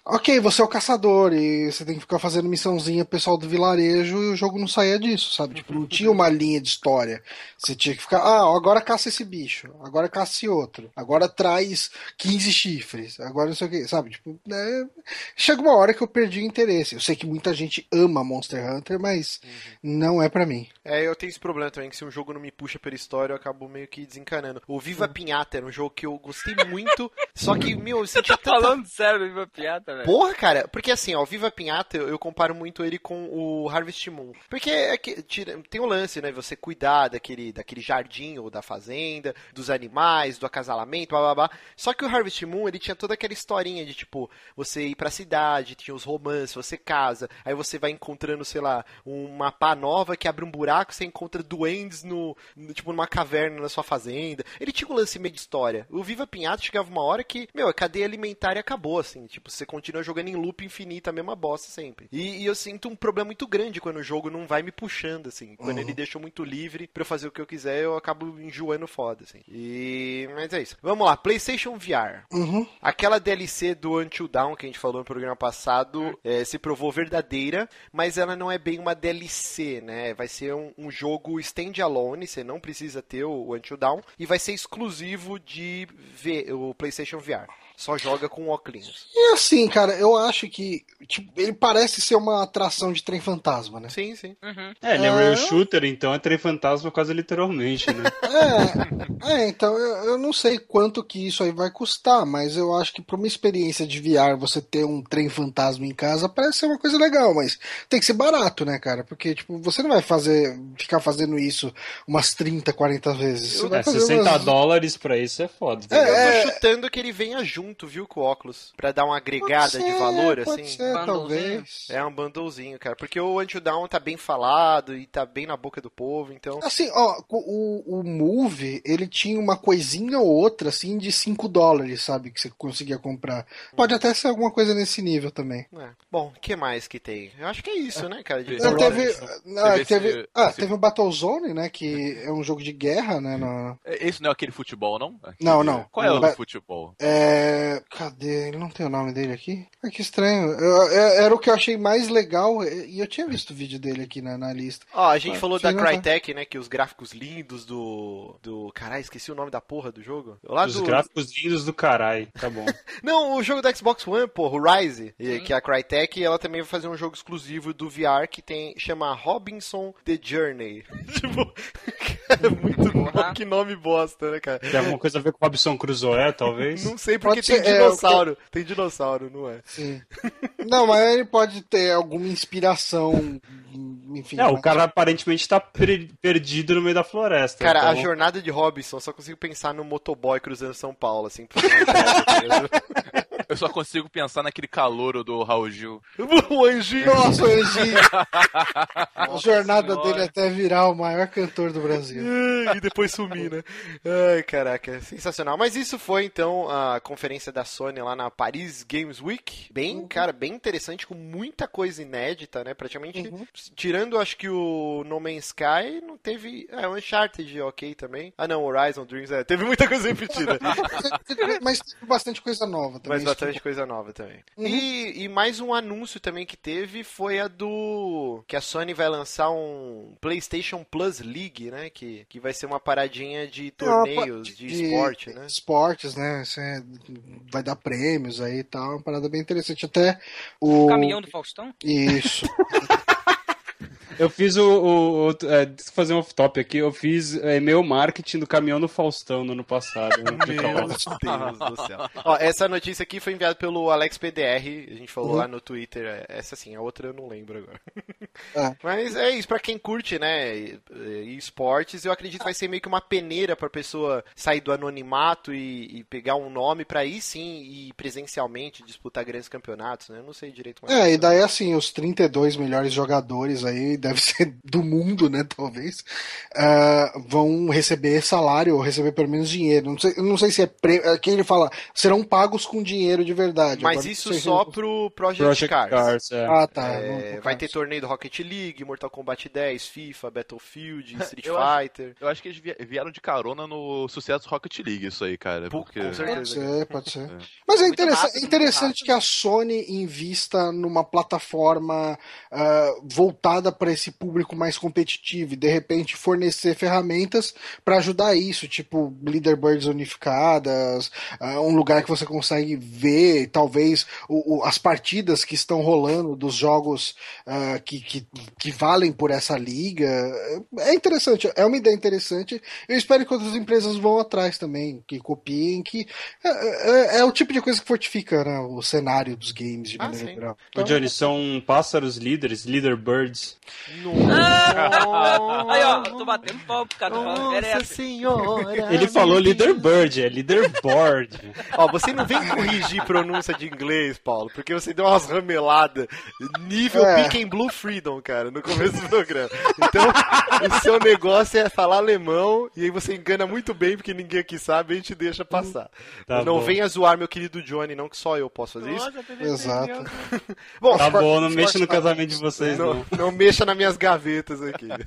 ok, você é o caçador e você tem que ficar fazendo missãozinha pessoal do vilarejo e o jogo não saía disso, sabe? Tipo, não tinha uma linha de história. Você tinha que ficar, ah, agora caça esse bicho, agora caça esse outro, agora traz 15 chifres, agora não sei o que, sabe? Tipo, né? chega uma hora que eu perdi o interesse. Eu sei que muita gente ama Monster Hunter, mas não é pra mim. É, eu tenho esse problema também, que se um jogo não me puxa pela história, eu acabo meio que desencanando. O Viva Pinhata era um jogo que eu gostei muito, só que, meu, eu (laughs) sentia Tá tanta... falando sério, Viva Piata, velho. Porra, cara, porque assim, ó, o Viva Pinhata, eu, eu comparo muito ele com o Harvest Moon. Porque é que, tira- tem o lance, né, você cuidar daquele, daquele jardim ou da fazenda, dos animais, do acasalamento, blá blá blá. Só que o Harvest Moon, ele tinha toda aquela historinha de, tipo, você ir pra cidade, tinha os romances, você casa, aí você vai encontrando, sei lá, uma pá nova que abre um buraco, você encontra duendes no, no- tipo, numa caverna na sua fazenda. Ele tinha um lance meio de história. O Viva Pinhata chegava uma hora que, meu, a cadeia alimentar acabou, assim. Tipo, você continua jogando em loop infinito, a mesma bosta sempre. E, e eu sinto um problema muito grande quando o jogo não vai me puxando, assim. Quando ele deixa muito livre pra eu fazer o que eu quiser, eu acabo enjoando foda, assim. E... Mas é isso. Vamos lá, PlayStation VR. Uhum. Aquela DLC do Until Dawn que a gente falou no programa passado é, se provou verdadeira, mas ela não é bem uma DLC, né? Vai ser um, um jogo standalone, você não precisa ter o, o Until Dawn, e vai ser exclusivo de V- o PlayStation VR. Só joga com óculos. E assim, cara, eu acho que tipo, ele parece ser uma atração de trem fantasma, né? Sim, sim. Uhum. É, ele é É. real shooter, então é trem fantasma quase literalmente, né? (laughs) É, é então eu, eu não sei quanto que isso aí vai custar, mas eu acho que para uma experiência de VR você ter um trem fantasma em casa parece ser uma coisa legal, mas tem que ser barato, né, cara? Porque tipo, você não vai fazer ficar fazendo isso umas 30, 40 vezes. Você vai É, fazer 60 umas... dólares pra isso é foda. É? Eu tô chutando que ele venha junto, viu, com o óculos, pra dar uma agregada Pode de ser, valor, pode assim. ser, talvez. É um bundlezinho, cara. Porque o Until Dawn tá bem falado e tá bem na boca do povo, então. Assim, ó, o, o Move, ele tinha uma coisinha ou outra, assim, de 5 dólares, sabe? Que você conseguia comprar. Pode até ser alguma coisa nesse nível também. É. Bom, o que mais que tem? Eu acho que é isso, né, cara? De Não, Não, teve, ah, Teve teve, ah, teve o Battlezone, né? Que é um jogo de guerra, né? no- É, Esse não é aquele futebol, não? Aquele- Não, não. Qual é o Ba- futebol? É. Cadê? Ele não tem o nome dele aqui? Ah, que estranho. Eu- é- era o que eu achei mais legal e eu tinha visto o vídeo dele aqui na, na lista. Ó, a gente Ah, falou da. Crytek, né? Que os gráficos lindos do. do. Caralho, esqueci o nome da porra do jogo. Lá Os do. gráficos lindos do caralho, tá bom. (laughs) Não, o jogo da Xbox One, porra, o Rise, e- que é a Crytek, ela também vai fazer um jogo exclusivo do VR que tem. chama Robinson The Journey. (laughs) tipo. (laughs) muito bom. Que nome bosta, né, cara? Tem alguma coisa a ver com Robson Crusoe, talvez? Não sei porque Pode tem ser, é, dinossauro. Tem dinossauro, não é? Sim. (laughs) não, mas ele pode ter alguma inspiração. Enfim. É, o mas- cara aparentemente tá per- perdido no meio da floresta. Cara, a então... jornada de Robinson, só consigo pensar no motoboy cruzando São Paulo, assim. (laughs) Eu só consigo pensar naquele calouro do Raul Gil. (laughs) o anjinho. Nossa, o Anjinho. (laughs) A jornada Senhora. dele até virar o maior cantor do Brasil. e depois sumir, né? Ai, caraca, sensacional. Mas isso foi então a conferência da Sony lá na Paris Games Week. Bem, cara, bem interessante, com muita coisa inédita, né? Praticamente, Uhum. tirando acho que o No Man's Sky, não teve. É, o Uncharted, ok também. Ah, não, Horizon Dreams, é, teve muita coisa repetida. (laughs) Mas teve bastante coisa nova também. Mas bastante coisa nova também. Uhum. E, e mais um anúncio também que teve foi a do. Que a Sony vai lançar um PlayStation Plus League, né? Que, que vai ser uma paradinha de É uma pa- torneios de, esporte, né? Esportes, né? Isso é- vai dar prêmios aí e tal. Uma parada bem interessante. Até o. Caminhão do Faustão? Isso. (laughs) Eu fiz o. o, o é, deixa eu fazer um off-top aqui. Eu fiz é, e-mail marketing do caminhão no Faustão no ano passado. né? (laughs) Meu Deus do céu. Ó, essa notícia aqui foi enviada pelo Alex PDR. A gente falou Uhum. lá no Twitter. é, Essa sim, a outra eu não lembro agora. É. (laughs) Mas é isso, pra quem curte, né? e- e esportes, eu acredito que vai ser meio que uma peneira pra pessoa sair do anonimato e, e pegar um nome pra aí sim ir presencialmente disputar grandes campeonatos, né? Eu não sei direito mais. É, e daí assim, os 32 melhores jogadores aí, deve (laughs) ser do mundo, né, talvez, ah, vão receber salário ou receber pelo menos dinheiro. Não sei, não sei se é prêmio, aqui ele fala, serão pagos com dinheiro de verdade. Mas Agora, isso se- só pro Project, Project Cars. Cars, é. Ah, tá. É, vai ter torneio do Rocket League, Mortal Kombat 10, FIFA, Battlefield, (laughs) Street Eu acho- Fighter. Eu acho que eles vie- vieram de carona no sucesso Rocket League, isso aí, cara. Porque... com certeza. Pode ser, pode ser. Mas é interessa- rápido, interessante que a Sony invista numa plataforma ah, voltada para esse público mais competitivo e de repente fornecer ferramentas para ajudar isso, tipo leaderboards unificadas, ah, um lugar que você consegue ver talvez o- o- as partidas que estão rolando dos jogos ah, que, que, que valem por essa liga. É interessante, é uma ideia interessante. Eu espero que outras empresas vão atrás também, que copiem, que é, é- é o tipo de coisa que fortifica né, o cenário dos games de Ah, maneira sim. geral. Ô, Então, Johnny, são pássaros líderes, leader Aí, ó, tô batendo pau pro cara. Nossa merece. senhora! Ele falou leader bird, é leaderboard. Ó, você não vem corrigir pronúncia de inglês, Paulo, porque você deu umas rameladas nível É. Pick and Blue Freedom, cara, no começo do programa. Então, o seu negócio é falar alemão e aí você engana muito bem, porque ninguém aqui sabe, a gente deixa passar. Tá não bom. venha zoar meu querido Johnny, não, que só eu posso fazer isso. Exato. Bom, Tá bom, não mexa no casamento de vocês, Não, não. não mexa nas minhas gavetas aqui. (laughs)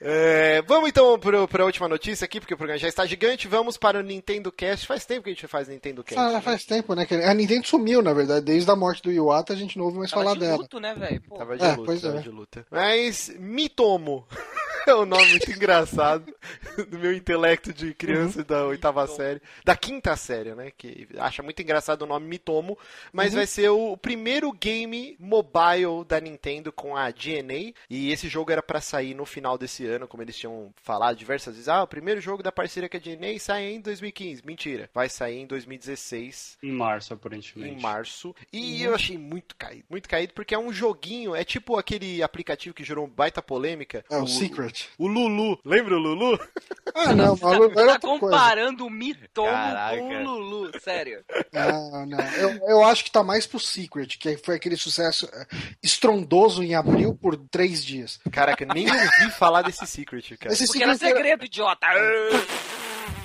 É, vamos então para a última notícia aqui, porque o programa já está gigante. Vamos para o Nintendo Cast. Faz tempo que a gente faz Nintendo Cast. Ah, né? faz tempo, né? que A Nintendo sumiu, na verdade. Desde a morte do Iwata, a gente não ouve mais Tava falar de dela. luto, né, velho? Pô, Tava de É, luta, pois tava é. de luta. Mas Mitomo (laughs) é um nome muito engraçado do meu intelecto de criança da oitava série, da quinta série, né? Que acha muito engraçado o nome Mitomo, mas vai ser o primeiro game mobile da Nintendo com a DNA e esse jogo era pra sair no final desse ano, como eles tinham falado diversas vezes. Ah, o primeiro jogo da parceria com a DNA sai em 2015. Mentira, vai sair em 2016 Em março, aparentemente. em março. E eu achei muito caído. Muito caído, porque é um joguinho. É tipo aquele aplicativo que gerou baita polêmica. É o Secret. O Lulu. Lembra o Lulu? Ah, não, maluco, Você era tá outra coisa. comparando o Mitomo Caraca. com o Lulu, sério. Não, não. Eu, eu acho que tá mais pro Secret, que foi aquele sucesso eh, estrondoso em abril por três dias. Caraca, nem ouvi falar desse Secret, cara. Esse Porque era Secret era- segredo, idiota.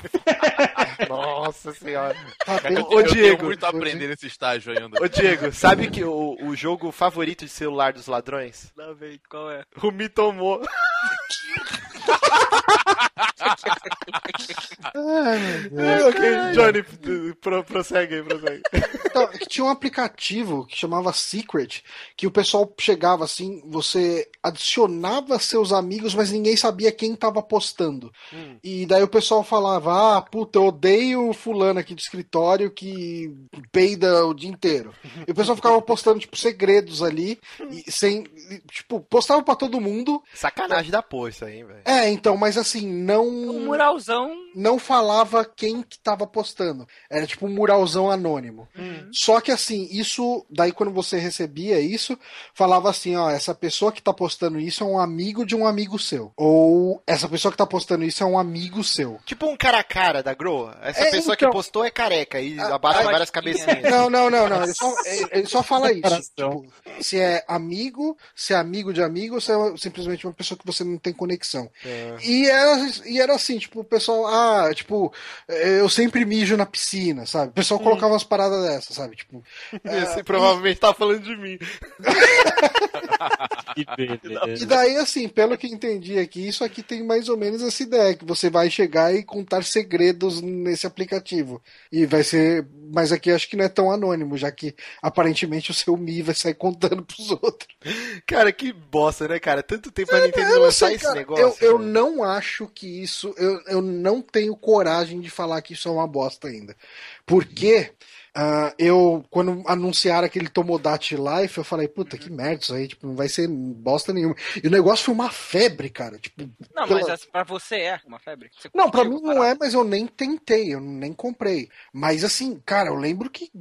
(laughs) Nossa senhora. tá bem- Ô, eu Diego. tenho muito a aprender nesse estágio ainda. Ô, Diego, sabe que o, o jogo favorito de celular dos ladrões? Lá vem, qual é? O Mitomô. Ai, (laughs) ok, Johnny, pro, prossegue aí, prossegue. Então, que tinha um aplicativo que chamava Secret, que o pessoal chegava assim, você adicionava seus amigos, mas ninguém sabia quem tava postando. Hum. E daí o pessoal falava: Ah, puta, eu odeio o fulano aqui do escritório que peida o dia inteiro. E o pessoal ficava postando, tipo, segredos ali, e sem. e, Tipo, postava pra todo mundo. Sacanagem da porra isso aí, hein, velho. É, então, mas assim, não. Um muralzão não falava quem que tava postando. Era tipo um muralzão anônimo. Só que assim, isso, daí quando você recebia isso, falava assim, ó, essa pessoa que tá postando isso é um amigo de um amigo seu. Ou essa pessoa que tá postando isso é um amigo seu. Tipo um cara a cara da Grow. Essa É, pessoa então. que postou é careca e Ah, abaixo ah, várias cabecinhas. (laughs) Não, não, não, não. Ele só, ele só fala isso. Tipo, se é amigo, se é amigo de amigo, ou se é simplesmente uma pessoa que você não tem conexão. É. E era, e era assim, tipo, o pessoal, ah, tipo, eu sempre mijo na piscina, sabe? O pessoal colocava umas paradas dessas, sabe? Tipo, (laughs) Esse provavelmente tá falando de mim. (laughs) Que beleza. E daí, assim, pelo que entendi aqui, isso aqui tem mais ou menos essa ideia, que você vai chegar e contar segredos nesse aplicativo. E vai ser. Mas aqui acho que não é tão anônimo, já que aparentemente o seu Mi vai sair contando pros outros. Cara, que bosta, né, cara? Tanto tempo a Nintendo lançar sei, esse cara, negócio. eu, eu cara. não acho que isso. Eu, eu não tenho coragem de falar que isso é uma bosta ainda. Porque. Ah, eu, quando anunciaram aquele Tomodachi Life, eu falei, puta, que merda isso aí, tipo, não vai ser bosta nenhuma. E o negócio foi uma febre, cara. Tipo, Não, pela- mas pra você é uma febre? Você Não, pra mim não é, mas eu nem tentei, eu nem comprei. Mas assim, cara, eu lembro que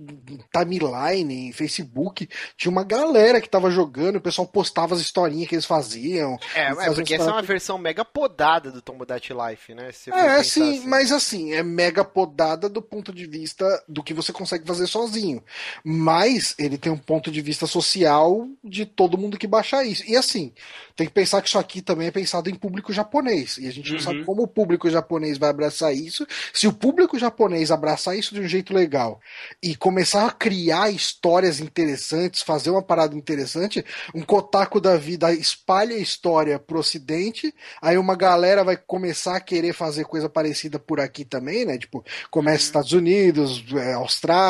timeline, em Facebook, tinha uma galera que tava jogando, o pessoal postava as historinhas que eles faziam. É, e é porque essa é uma versão mega podada do Tomodachi Life, né? É, sim, assim. mas assim, é mega podada do ponto de vista do que você consegue fazer sozinho. Mas ele tem um ponto de vista social de todo mundo que baixar isso. E assim, tem que pensar que isso aqui também é pensado em público japonês. E a gente não Uhum. sabe como o público japonês vai abraçar isso. Se o público japonês abraçar isso de um jeito legal e começar a criar histórias interessantes, fazer uma parada interessante, um Kotaku da vida espalha a história pro ocidente, aí uma galera vai começar a querer fazer coisa parecida por aqui também, né? Tipo, começa Estados Unidos, é,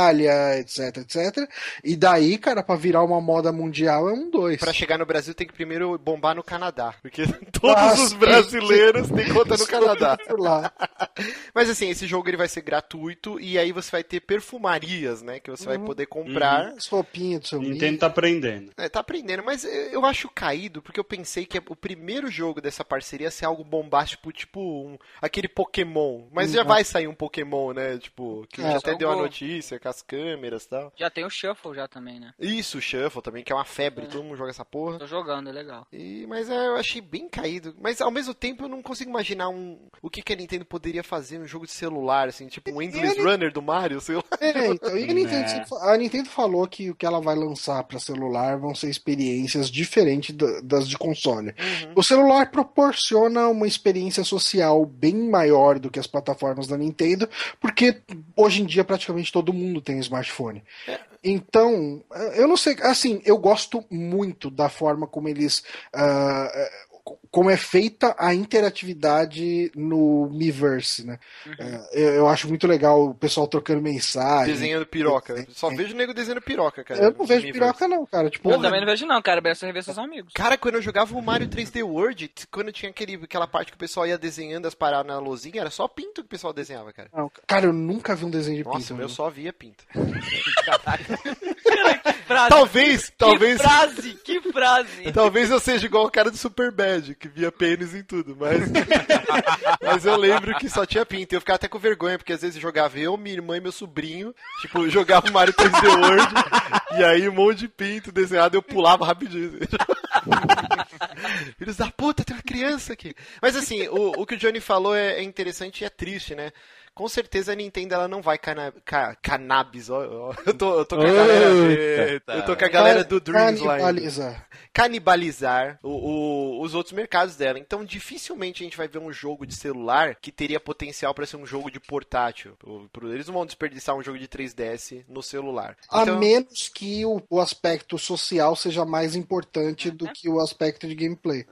Austrália, etc, etc. E daí, cara, pra virar uma moda mundial é um dois. Pra chegar no Brasil tem que primeiro bombar no Canadá. Porque (laughs) todos Ah, os brasileiros têm conta no Canadá. Lá. Mas assim, esse jogo ele vai ser gratuito e aí você vai ter perfumarias, né? Que você vai Uhum. poder comprar. As roupinhas do seu Nintendo tá aprendendo. É, tá aprendendo, mas eu acho caído, porque eu pensei que o primeiro jogo dessa parceria ia ser algo bombástico, tipo um, aquele Pokémon. Mas já Uhum. vai sair um Pokémon, né? Tipo, que É, já até deu a notícia com as câmeras e tal. Já tem o Shuffle já também, né? Isso, o Shuffle também, que é uma febre, É. todo mundo joga essa porra. Tô jogando, é legal. E, mas é, eu achei bem caído. Mas ao mesmo tempo eu não consigo imaginar um, o que, que a Nintendo poderia fazer um jogo de celular, assim, tipo um Endless Ele- Runner do Mario, sei lá. É, então, e (laughs) a, Nintendo, É. a Nintendo falou que o que ela vai lançar para celular vão ser experiências diferentes da- das de console. O celular proporciona uma experiência social bem maior do que as plataformas da Nintendo, porque hoje em dia praticamente todo mundo tem smartphone. Então, eh, eu não sei, assim, eu gosto muito da forma como eles. eh, como é feita a interatividade no Miiverse, né? Eh, eu, eu acho muito legal o pessoal trocando mensagem. Desenhando piroca. Só vejo o nego desenhando piroca, cara. Eu não vejo Miiverse. piroca, não, cara. Tipo, Eu também não vejo não, cara. É só rever seus amigos. Cara, quando eu jogava o Mario 3D World, quando tinha aquele, aquela parte que o pessoal ia desenhando as paradas na luzinha, era só pinto que o pessoal desenhava, cara. não, cara, eu nunca vi um desenho de Nossa, pinto. o meu né? só via pinto. (laughs) Frase. Talvez, talvez, Que frase, que frase. (laughs) talvez eu seja igual o cara do Super Bad, que via pênis em tudo, mas (laughs) mas eu lembro que só tinha pinto. Eu ficava até com vergonha, porque às vezes jogava eu, minha irmã e meu sobrinho, tipo, jogava o Mario 3D World, e aí um monte de pinto desenhado, eu pulava rapidinho. (laughs) Filhos da puta, tem uma criança aqui. Mas assim, o, o que o Johnny falou é, é interessante e é triste, né? Com certeza a Nintendo ela não vai cana ca cannabis, ó, ó. (laughs) Eu tô, eu tô com a galera. Eita. Eu tô com a galera do Dreams lá. ainda Canibaliza. Canibalizar o- o- os outros mercados dela. Então, dificilmente a gente vai ver um jogo de celular que teria potencial para ser um jogo de portátil. Eles não vão desperdiçar um jogo de 3DS no celular. A Então, menos que o, o aspecto social seja mais importante do que o aspecto de gameplay.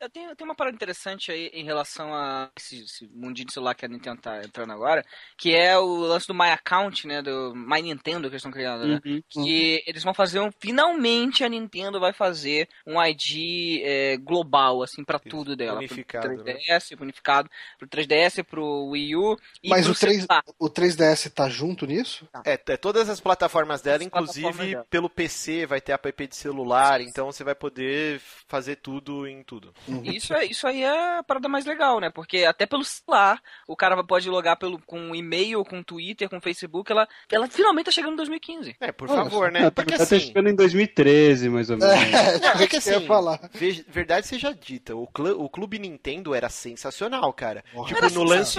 Eu tenho, tem uma parada interessante aí em relação a esse, esse mundinho de celular que a Nintendo tá entrando agora, que é o lance do My Account, né? Do My Nintendo que eles estão criando, né? Uhum. Que eles vão fazer um. Finalmente a Nintendo vai fazer um ID é, global, assim, pra tudo dela. unificado, Pro né? 3DS, unificado. Pro 3DS, pro Wii U e Mas pro o, 3, celular. o 3DS tá junto nisso? É, é todas as plataformas dela, As inclusive plataformas dela. pelo PC, vai ter app de celular, então você vai poder fazer tudo em tudo. Isso, é, isso aí é a parada mais legal, né? Porque até pelo celular, o cara pode logar pelo, com e-mail, com Twitter, com Facebook, ela, ela finalmente tá chegando em 2015. É, por Olha favor, É, né? Porque tá assim, chegando em 2013, mais ou menos. (laughs) Não, é que assim, falar. ve- verdade seja dita, o, clu- o Clube Nintendo era sensacional, cara. Porra. Tipo, Era no lance.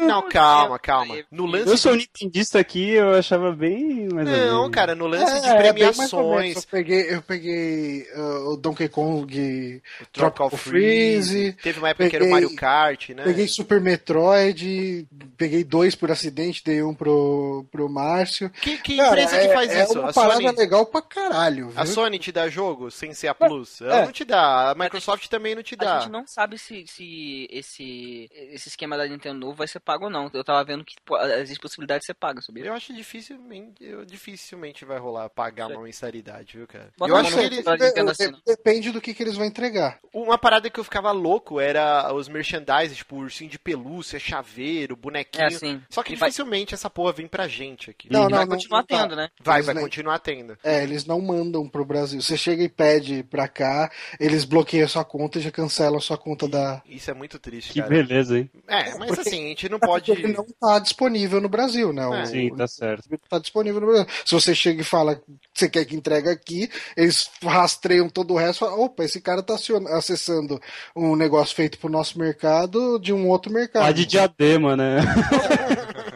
Não, calma, calma. No lance. Eu sou nintendista aqui, eu achava bem mais ou Não, menos. cara, no lance de É, é ou menos. premiações, Eu peguei, eu peguei uh, o Donkey Kong, Tropical Tropical Freeze, Freeze, teve uma época que era o peguei- Mario Kart, né? peguei Super Metroid, peguei dois por acidente, dei um pro, pro Márcio. Que, que Cara, empresa é, que faz é isso? uma A parada Sony, legal pra caralho, viu? a Sony te dá jogo sem ser a Plus? Ela É. não te dá, a Microsoft também não te A dá. gente não sabe se, se esse, esse esquema da Nintendo novo vai ser pago ou não. Eu tava vendo que existe possibilidade de ser pago, sabia? Eu acho dificilmente, eu- dificilmente vai rolar pagar uma mensalidade, viu, cara? Bota eu a acho que eles, da Nintendo assim, não. Depende do que, que eles vão entregar. Uma parada que eu ficava louco era os merchandising, tipo, ursinho de pelúcia, chaveiro, bonequinho. É assim. Só que E vai- dificilmente essa porra vem pra gente aqui. Não, E não, vai não, continuar não tá. tendo, né? Vai, Eles vai nem- continuar tendo. É, eles não mandam pro Brasil. Você chega e pede pra cá, eles bloqueiam a sua conta e já cancelam a sua conta da. Isso é muito triste, Que cara. beleza, hein? É, mas Porque- assim, a gente não É pode. porque Ele não tá disponível no Brasil, né? É. O- Sim, tá certo. tá disponível no Brasil. Se você chega e fala que você quer que entregue aqui, eles rastreiam todo o resto e falam, opa, esse cara tá acessando um negócio feito pro nosso mercado de um outro mercado. Lá de diadema, né?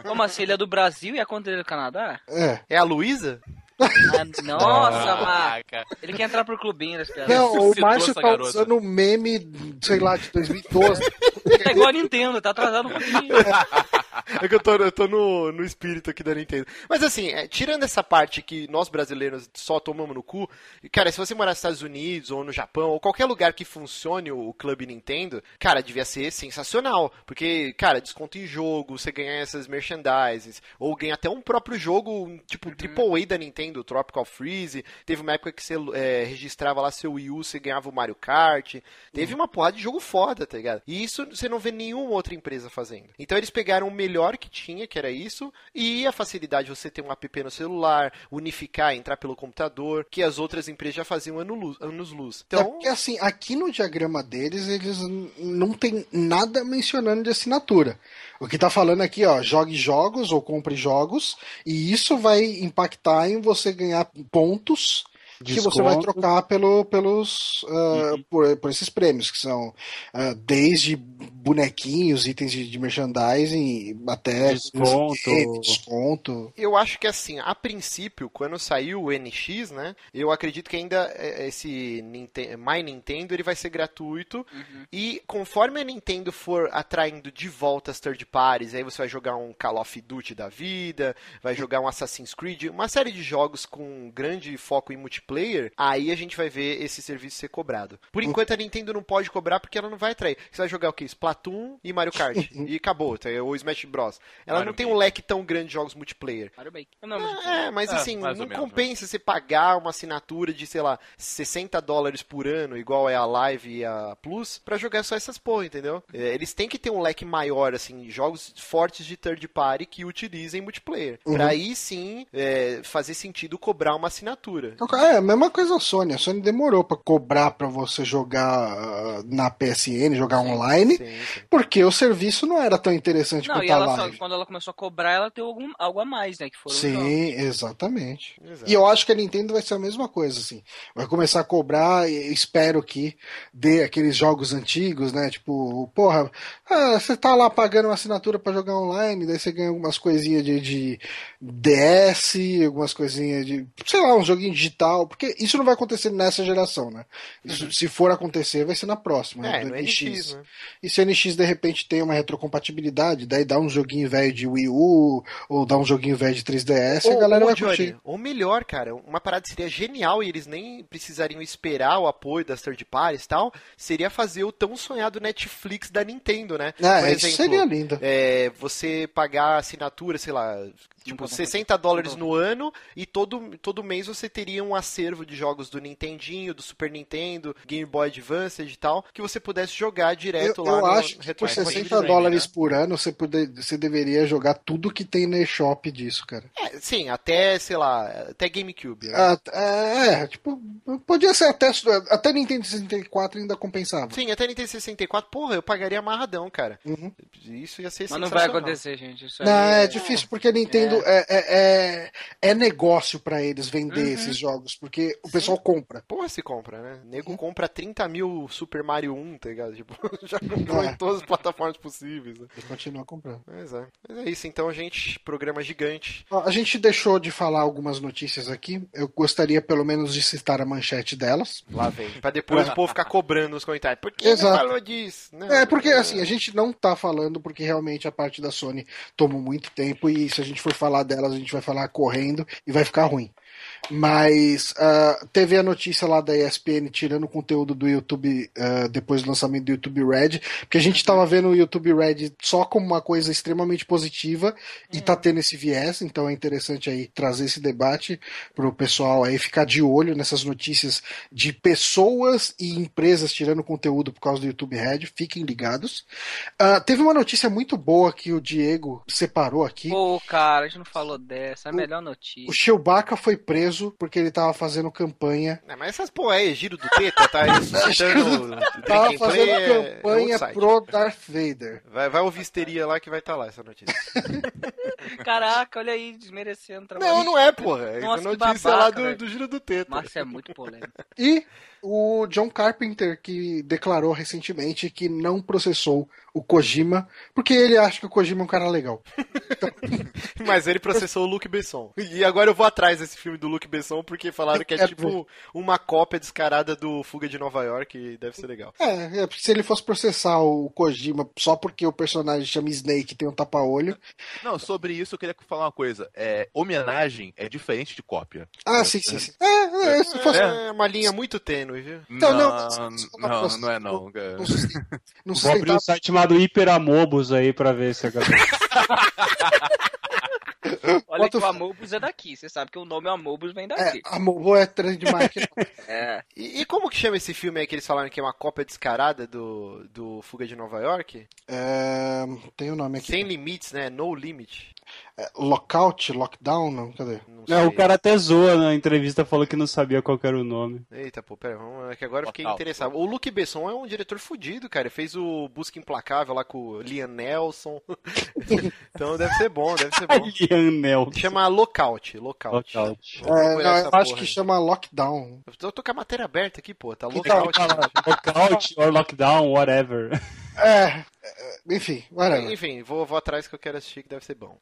Como assim? Ele é do Brasil e a conta dele é do Canadá? É. É a Luísa? Ah, nossa, Ah, Mar. cara. Ele quer entrar pro clubinho das piadas. Não, o Márcio tá garota. usando um meme, sei lá, de 2012. É igual a Nintendo, tá atrasado um pouquinho. (laughs) (laughs) É que eu tô, eu tô no, no espírito aqui da Nintendo. Mas assim, é, tirando essa parte que nós brasileiros só tomamos no cu, cara, se você morar nos Estados Unidos ou no Japão ou qualquer lugar que funcione o, o Clube Nintendo, cara, devia ser sensacional. Porque, cara, desconto em jogo, você ganha essas merchandises, ou ganha até um próprio jogo, tipo, AAA da Nintendo, Tropical Freeze. Teve uma época que você é, registrava lá seu Wii U, você ganhava o Mario Kart. Teve uma porrada de jogo foda, tá ligado? E isso você não vê nenhuma outra empresa fazendo. Então eles pegaram o melhor que tinha, que era isso, e a facilidade de você ter um app no celular, unificar, entrar pelo computador, que as outras empresas já faziam ano luz- anos luz. É Então, porque assim, aqui no diagrama deles, eles não tem nada mencionando de assinatura. O que tá falando aqui, ó, jogue jogos ou compre jogos, e isso vai impactar em você ganhar pontos que você vai Desconto. trocar pelo, pelos ah, por, por esses prêmios, que são ah, desde bonequinhos, itens de, de merchandising, até Desconto. desconto. Eu acho que assim, a princípio, quando saiu o NX, né? Eu acredito que ainda é, esse Ninten- My Nintendo ele vai ser gratuito. E conforme a Nintendo for atraindo de volta as third parties, aí você vai jogar um Call of Duty da vida, vai jogar um Assassin's Creed, uma série de jogos com grande foco em multiplayer, aí a gente vai ver esse serviço ser cobrado. Por enquanto a Nintendo não pode cobrar porque ela não vai atrair. Você vai jogar o quê? Splatoon e Mario Kart. (laughs) e acabou, tá? ou Smash Bros. Ela Mario não tem um leque tão grande de jogos multiplayer. Mario Maker. Não, mas- É, mas É, assim, mais não ou menos, compensa você pagar uma assinatura de, sei lá, 60 dólares por ano, igual é a Live e a Plus, pra jogar só essas porra, entendeu? É, eles têm que ter um leque maior, assim, jogos fortes de third party que utilizem multiplayer. Pra aí sim é, fazer sentido cobrar uma assinatura. Então, É, a mesma coisa a Sony. A Sony demorou pra cobrar pra você jogar ah, na PSN, jogar online, Sim, sim. porque o serviço não era tão interessante Não, quanto e a ela só, live. quando ela começou a cobrar, ela deu algum, algo a mais, né? Que foram. Sim, exatamente. Exato. E eu acho que a Nintendo vai ser a mesma coisa, assim. Vai começar a cobrar e espero que dê aqueles jogos antigos, né? Tipo, porra, ah, você tá lá pagando uma assinatura pra jogar online, daí você ganha algumas coisinhas de, de DS, algumas coisinhas de, sei lá, um joguinho digital porque isso não vai acontecer nessa geração, né? Isso, Se for acontecer, vai ser na próxima, né? É, do no NX, né? E se o NX de repente tem uma retrocompatibilidade, daí dá um joguinho velho de Wii U, ou dá um joguinho velho de 3DS, a galera vai Johnny, curtir. ou melhor, cara, uma parada seria genial e eles nem precisariam esperar o apoio das third parties e tal, seria fazer o tão sonhado Netflix da Nintendo, né? Ah, isso seria lindo. é, você pagar assinatura, sei lá, tipo, Nunca vou 60 dólares no ano e todo, todo mês você teria um acervo de jogos do Nintendinho, do Super Nintendo, Game Boy Advance e tal, que você pudesse jogar Eu, direto lá eu no acho que por retrocompatibilidade. 60 dólares por ano você, poder, você deveria jogar tudo que tem no eShop disso, cara. É, sim, até, sei lá, até GameCube. Né? Ah, é, é, tipo, podia ser até, até Nintendo 64 ainda compensava. Sim, até Nintendo 64, porra, eu pagaria amarradão, cara. Uhum. Isso ia ser Mas não vai acontecer, gente. Isso Não, aí é difícil porque a Nintendo é, é, é, é negócio pra eles vender esses jogos, porque o pessoal compra. Porra, se compra, né? Nego compra 30 mil Super Mario 1, tá ligado? Tipo, (laughs) já comprou É. em todas as plataformas possíveis. Né? Eles continuam comprando. Mas é. Mas é isso, então, gente. Programa gigante. A gente deixou de falar algumas notícias aqui. Eu gostaria pelo menos de citar a manchete delas. Lá vem. Pra depois o povo ficar cobrando nos comentários. Por que Exato. falou disso? Não, É, porque assim, a gente não tá falando porque realmente a parte da Sony tomou muito tempo e se a gente for falar delas, a gente vai falar correndo e vai ficar ruim. Mas ah, teve a notícia lá da ESPN tirando o conteúdo do YouTube ah, depois do lançamento do YouTube Red, porque a gente tava vendo o YouTube Red só como uma coisa extremamente positiva e tá tendo esse viés, então é interessante aí trazer esse debate pro pessoal aí ficar de olho nessas notícias de pessoas e empresas tirando conteúdo por causa do YouTube Red, fiquem ligados. Ah, teve uma notícia muito boa que o Diego separou aqui. Pô, cara, a gente não falou dessa. É a melhor O notícia. Chewbacca foi preso porque ele tava fazendo campanha. É, mas essas porra aí, giro do teta, tá ressuscitando (laughs) Tava fazendo é- é campanha site. pro Darth Vader. Vai, vai ouvir histeria lá que vai estar lá essa notícia. (laughs) Caraca, olha aí, desmerecendo o trabalho. Não, não é, porra. É Nossa, que notícia babaca, lá do, do giro do teta. Márcio é muito polêmico. E o John Carpenter, que declarou recentemente que não processou o Kojima, porque ele acha que o Kojima é um cara legal. (laughs) Mas ele processou o Luke Besson. E agora eu vou atrás desse filme do Luke Besson porque falaram que é É, tipo uma cópia descarada do Fuga de Nova York e deve ser legal. É, é, se ele fosse processar o Kojima só porque o personagem chama Snake e tem um tapa-olho. Não, sobre isso eu queria falar uma coisa. É, homenagem é diferente de cópia. Ah, sim, sim, sim. É, é, se fosse. É uma linha muito tênue, viu? Então, não, não, não, não é não. Não, Vou abrir sustentava um site chamado Hiperamobus aí pra ver se a galera. (laughs) Olha Bota que o- Amobus é daqui. Você sabe que o nome Amobus vem É, daqui. a Mobo é trademark. (laughs) É. E, e como que chama esse filme aí que eles falaram que é uma cópia descarada do, do Fuga de Nova York? É, tem o nome aqui. Sem limites, né? No Limit. É, lockout, lockdown, não, cadê? Não, Não, o cara até zoa na entrevista, falou que não sabia qual era o nome. Eita, pô, pera, vamos, é que agora eu fiquei Total. interessado. O Luke Besson é um diretor fudido, cara. Ele fez o Busca Implacável lá com o Liam Nelson. (laughs) então deve ser bom, deve ser bom. (laughs) Liam Nelson. Chama Lockout. Lockout. Lockout. É, não, eu acho que aí. chama lockdown. Eu tô, tô com a matéria aberta aqui, pô. Tá Lockout. Lockout or lockdown, whatever. É, é, enfim, whatever. Enfim, vou, vou atrás que eu quero assistir que deve ser bom.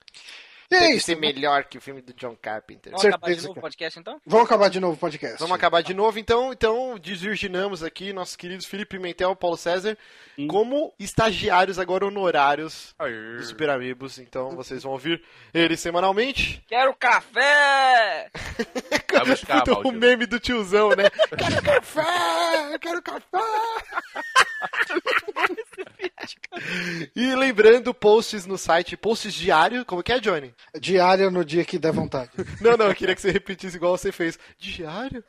E é deve isso. ser melhor que o filme do John Carpenter. Vamos acabar de novo o podcast então? Vamos acabar de novo o podcast. Vamos acabar de novo, então. Então, desvirginamos aqui nossos queridos Felipe Pimentel e Paulo César Sim. como estagiários agora honorários Aê. do Super Amigos. Então, vocês vão ouvir eles semanalmente. (laughs) Quero café! (laughs) Vai buscar, Puta, o meme do tiozão, né? (laughs) quero café! Quero café! E lembrando, posts no site, posts diário, como que é, Johnny? Diária no dia que der vontade. Não, não, eu queria que você repetisse igual você fez. Diário?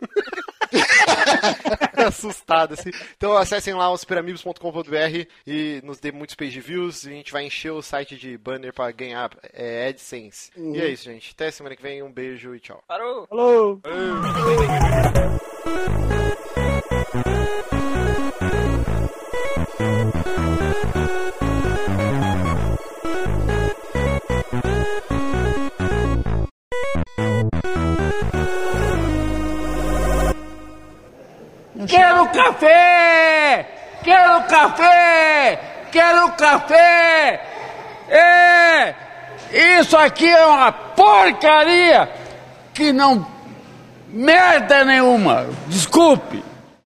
(laughs) Assustado, assim. Então acessem lá o superamigos.com.br e nos dê muitos page views. E a gente vai encher o site de banner pra ganhar é, AdSense. E é isso, gente. Até semana que vem. Um beijo e tchau. Parou! Falou! Quero café! Quero café! Quero café! É! Isso aqui é uma porcaria que não Merda nenhuma! Desculpe!